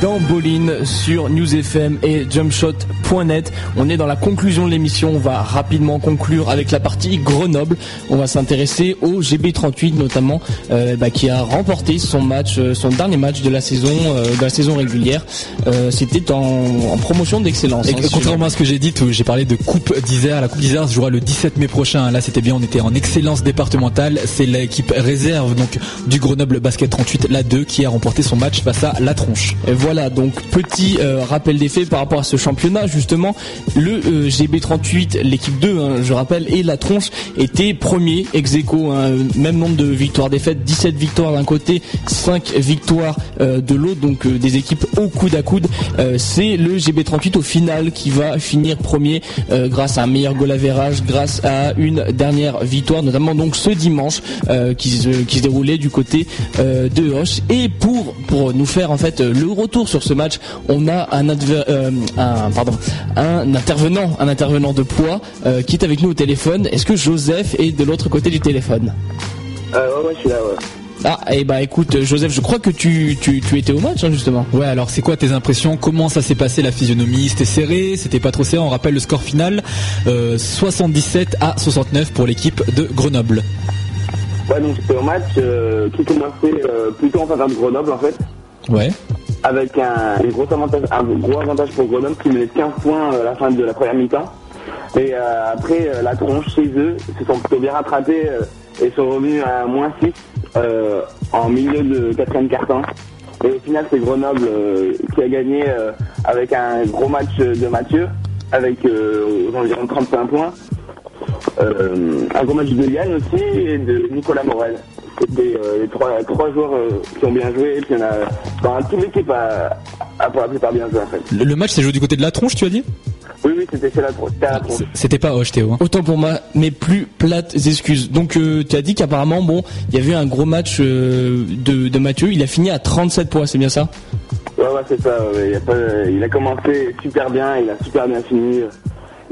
Dans Bolin sur News FM et Jumpshot.net. On est dans la conclusion de l'émission. On va rapidement conclure avec la partie Grenoble. On va s'intéresser au GB38 notamment, euh, bah, qui a remporté son match, euh, son dernier match de la saison, euh, de la saison régulière. Euh, C'était en, en promotion d'excellence. Hein, contrairement à ce que j'ai dit, j'ai parlé de Coupe d'Isère. La Coupe d'Isère se jouera le 17 mai prochain. Là, c'était bien, on était en excellence départementale. C'est l'équipe réserve donc du Grenoble Basket 38, la 2, qui a remporté son match face à La Tronche. Et voilà, donc petit euh, rappel des faits par rapport à ce championnat, justement, le euh, GB38, l'équipe 2, hein, je rappelle, et la tronche était premier ex aequo, hein, même nombre de victoires défaites, 17 victoires d'un côté, 5 victoires euh, de l'autre, donc des équipes au coude à coude. C'est le GB38 au final qui va finir premier grâce à un meilleur goal average, grâce à une dernière victoire, notamment donc ce dimanche qui, qui se déroulait du côté de Hoche. Et pour pour nous faire en fait le retour sur ce match, on a un, adver- euh, un pardon un intervenant, un intervenant de poids euh, qui est avec nous au téléphone. Est-ce que Joseph est de l'autre côté du téléphone? Euh, ouais, ouais, je suis là, ouais. Ah, et bah écoute, Joseph, je crois que tu, tu, tu étais au match, hein, justement. Ouais, alors c'est quoi tes impressions? Comment ça s'est passé la physionomie? C'était serré C'était pas trop serré On rappelle le score final euh, 77 à 69 pour l'équipe de Grenoble. Ouais, donc c'était un match euh, qui commençait euh, plutôt en faveur de Grenoble, en fait. Ouais. Avec un, grosse avantage, un gros avantage pour Grenoble qui menait 15 points euh, à la fin de la première mi-temps. Et euh, après, euh, la tronche chez eux se sont plutôt bien rattrapés et sont revenus à moins 6 euh, en milieu de quatrième quart-temps. Et au final, c'est Grenoble qui a gagné avec un gros match de Mathieu, avec environ 35 points. Euh, un gros match de Yann aussi et de Nicolas Morel. C'était euh, les trois, trois joueurs euh, qui ont bien joué. Et puis il y en a, enfin, toute l'équipe a, a pour la plupart bien joué en fait. Le, le match s'est joué du côté de la tronche, tu as dit? Oui, oui, c'était chez la, la tronche. C'était pas Hoche, Théo. hein. Autant pour moi, mes plus plates excuses. Donc euh, tu as dit qu'apparemment, bon, il y avait un gros match euh, de, de Mathieu. Il a fini à 37 points, c'est bien ça? Ouais, ouais, c'est ça. ouais. Il, a pas- il a commencé super bien, il a super bien fini.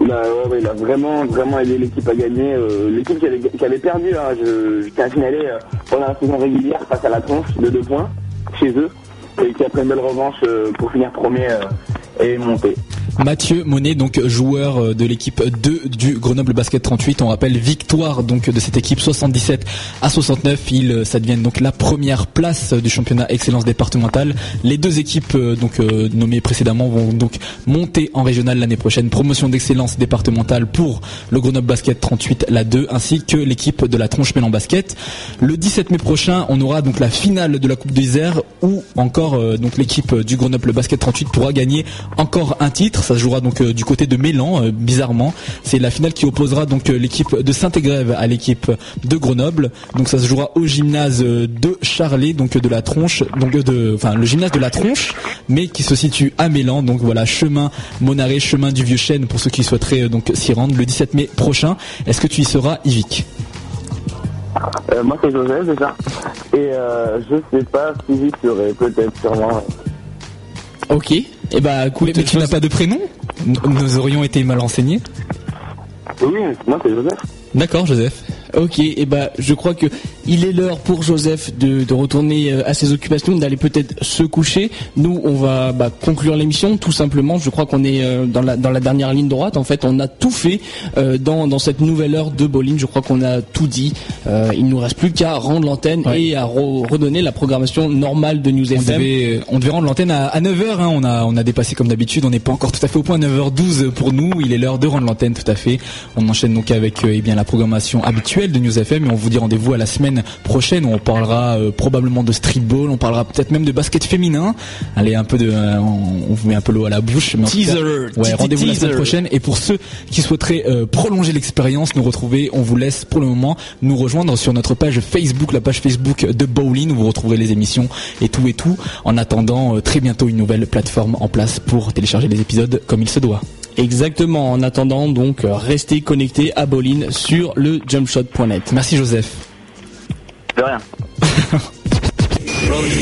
Il a, ouais, ouais, il a vraiment, vraiment aidé l'équipe à gagner. Euh, l'équipe qui avait, perdu, hein, je, je euh, pendant la saison régulière face à la tronche de deux points chez eux, et qui a pris une belle revanche euh, pour finir premier et monter. Mathieu Monet, donc joueur euh, de l'équipe 2 du Grenoble Basket 38. On rappelle victoire donc de cette équipe 77 à 69. Il, euh, ça devient donc la première place du championnat excellence départementale. Les deux équipes euh, donc euh, nommées précédemment vont donc monter en régional l'année prochaine. Promotion d'excellence départementale pour le Grenoble Basket 38, la 2, ainsi que l'équipe de la Tronche Mélan Basket. Le 17 mai prochain, on aura donc la finale de la Coupe des Airs où encore euh, donc l'équipe du Grenoble Basket 38 pourra gagner encore un titre. Ça se jouera donc euh, du côté de Mélan, euh, bizarrement. C'est la finale qui opposera donc euh, l'équipe de Saint-Égrève à l'équipe de Grenoble. Donc ça se jouera au gymnase de Charlet, donc de la Tronche, donc de, enfin le gymnase de la Tronche, mais qui se situe à Mélan. Donc voilà, chemin Monaré, chemin du Vieux Chêne pour ceux qui souhaiteraient donc s'y rendre le 17 mai prochain. Est-ce que tu y seras, Yvick? Euh, moi, c'est Joseph, déjà. Et euh, je sais pas si j'y serai, peut-être, sûrement. Ok. Et bah écoute, Mais tu n'as pas de prénom Nous aurions été mal renseignés. Oui, moi, c'est Joseph. D'accord, Joseph. Ok, et bah je crois que il est l'heure pour Joseph de, de retourner euh, à ses occupations, d'aller peut-être se coucher. Nous, on va bah, conclure l'émission tout simplement. Je crois qu'on est euh, dans la dans la dernière ligne droite. En fait, on a tout fait euh, dans dans cette nouvelle heure de bowling. Je crois qu'on a tout dit. Euh, il nous reste plus qu'à rendre l'antenne et à re- redonner la programmation normale de News On FM. devait, on devait rendre l'antenne à, 9h, on, a, on a dépassé comme d'habitude, on n'est pas encore tout à fait au point, 9h12 pour nous, il est l'heure de rendre l'antenne tout à fait. On enchaîne donc avec eh bien, la programmation habituelle de News FM et on vous dit rendez-vous à la semaine prochaine où on parlera euh, probablement de streetball, on parlera peut-être même de basket féminin. Allez, un peu de, euh, on, on vous met un peu l'eau à la bouche. Mais Teaser, cas, petit ouais, rendez-vous la semaine prochaine et pour ceux qui souhaiteraient euh, prolonger l'expérience, nous retrouver, on vous laisse pour le moment nous rejoindre sur notre page Facebook, la page Facebook de Bowling où vous retrouverez les émissions et tout et tout. En attendant, très bientôt une nouvelle plateforme en place pour télécharger les épisodes comme il se doit. Exactement. En attendant, donc, restez connectés à Bolin sur le jumpshot.net. Merci Joseph. De rien.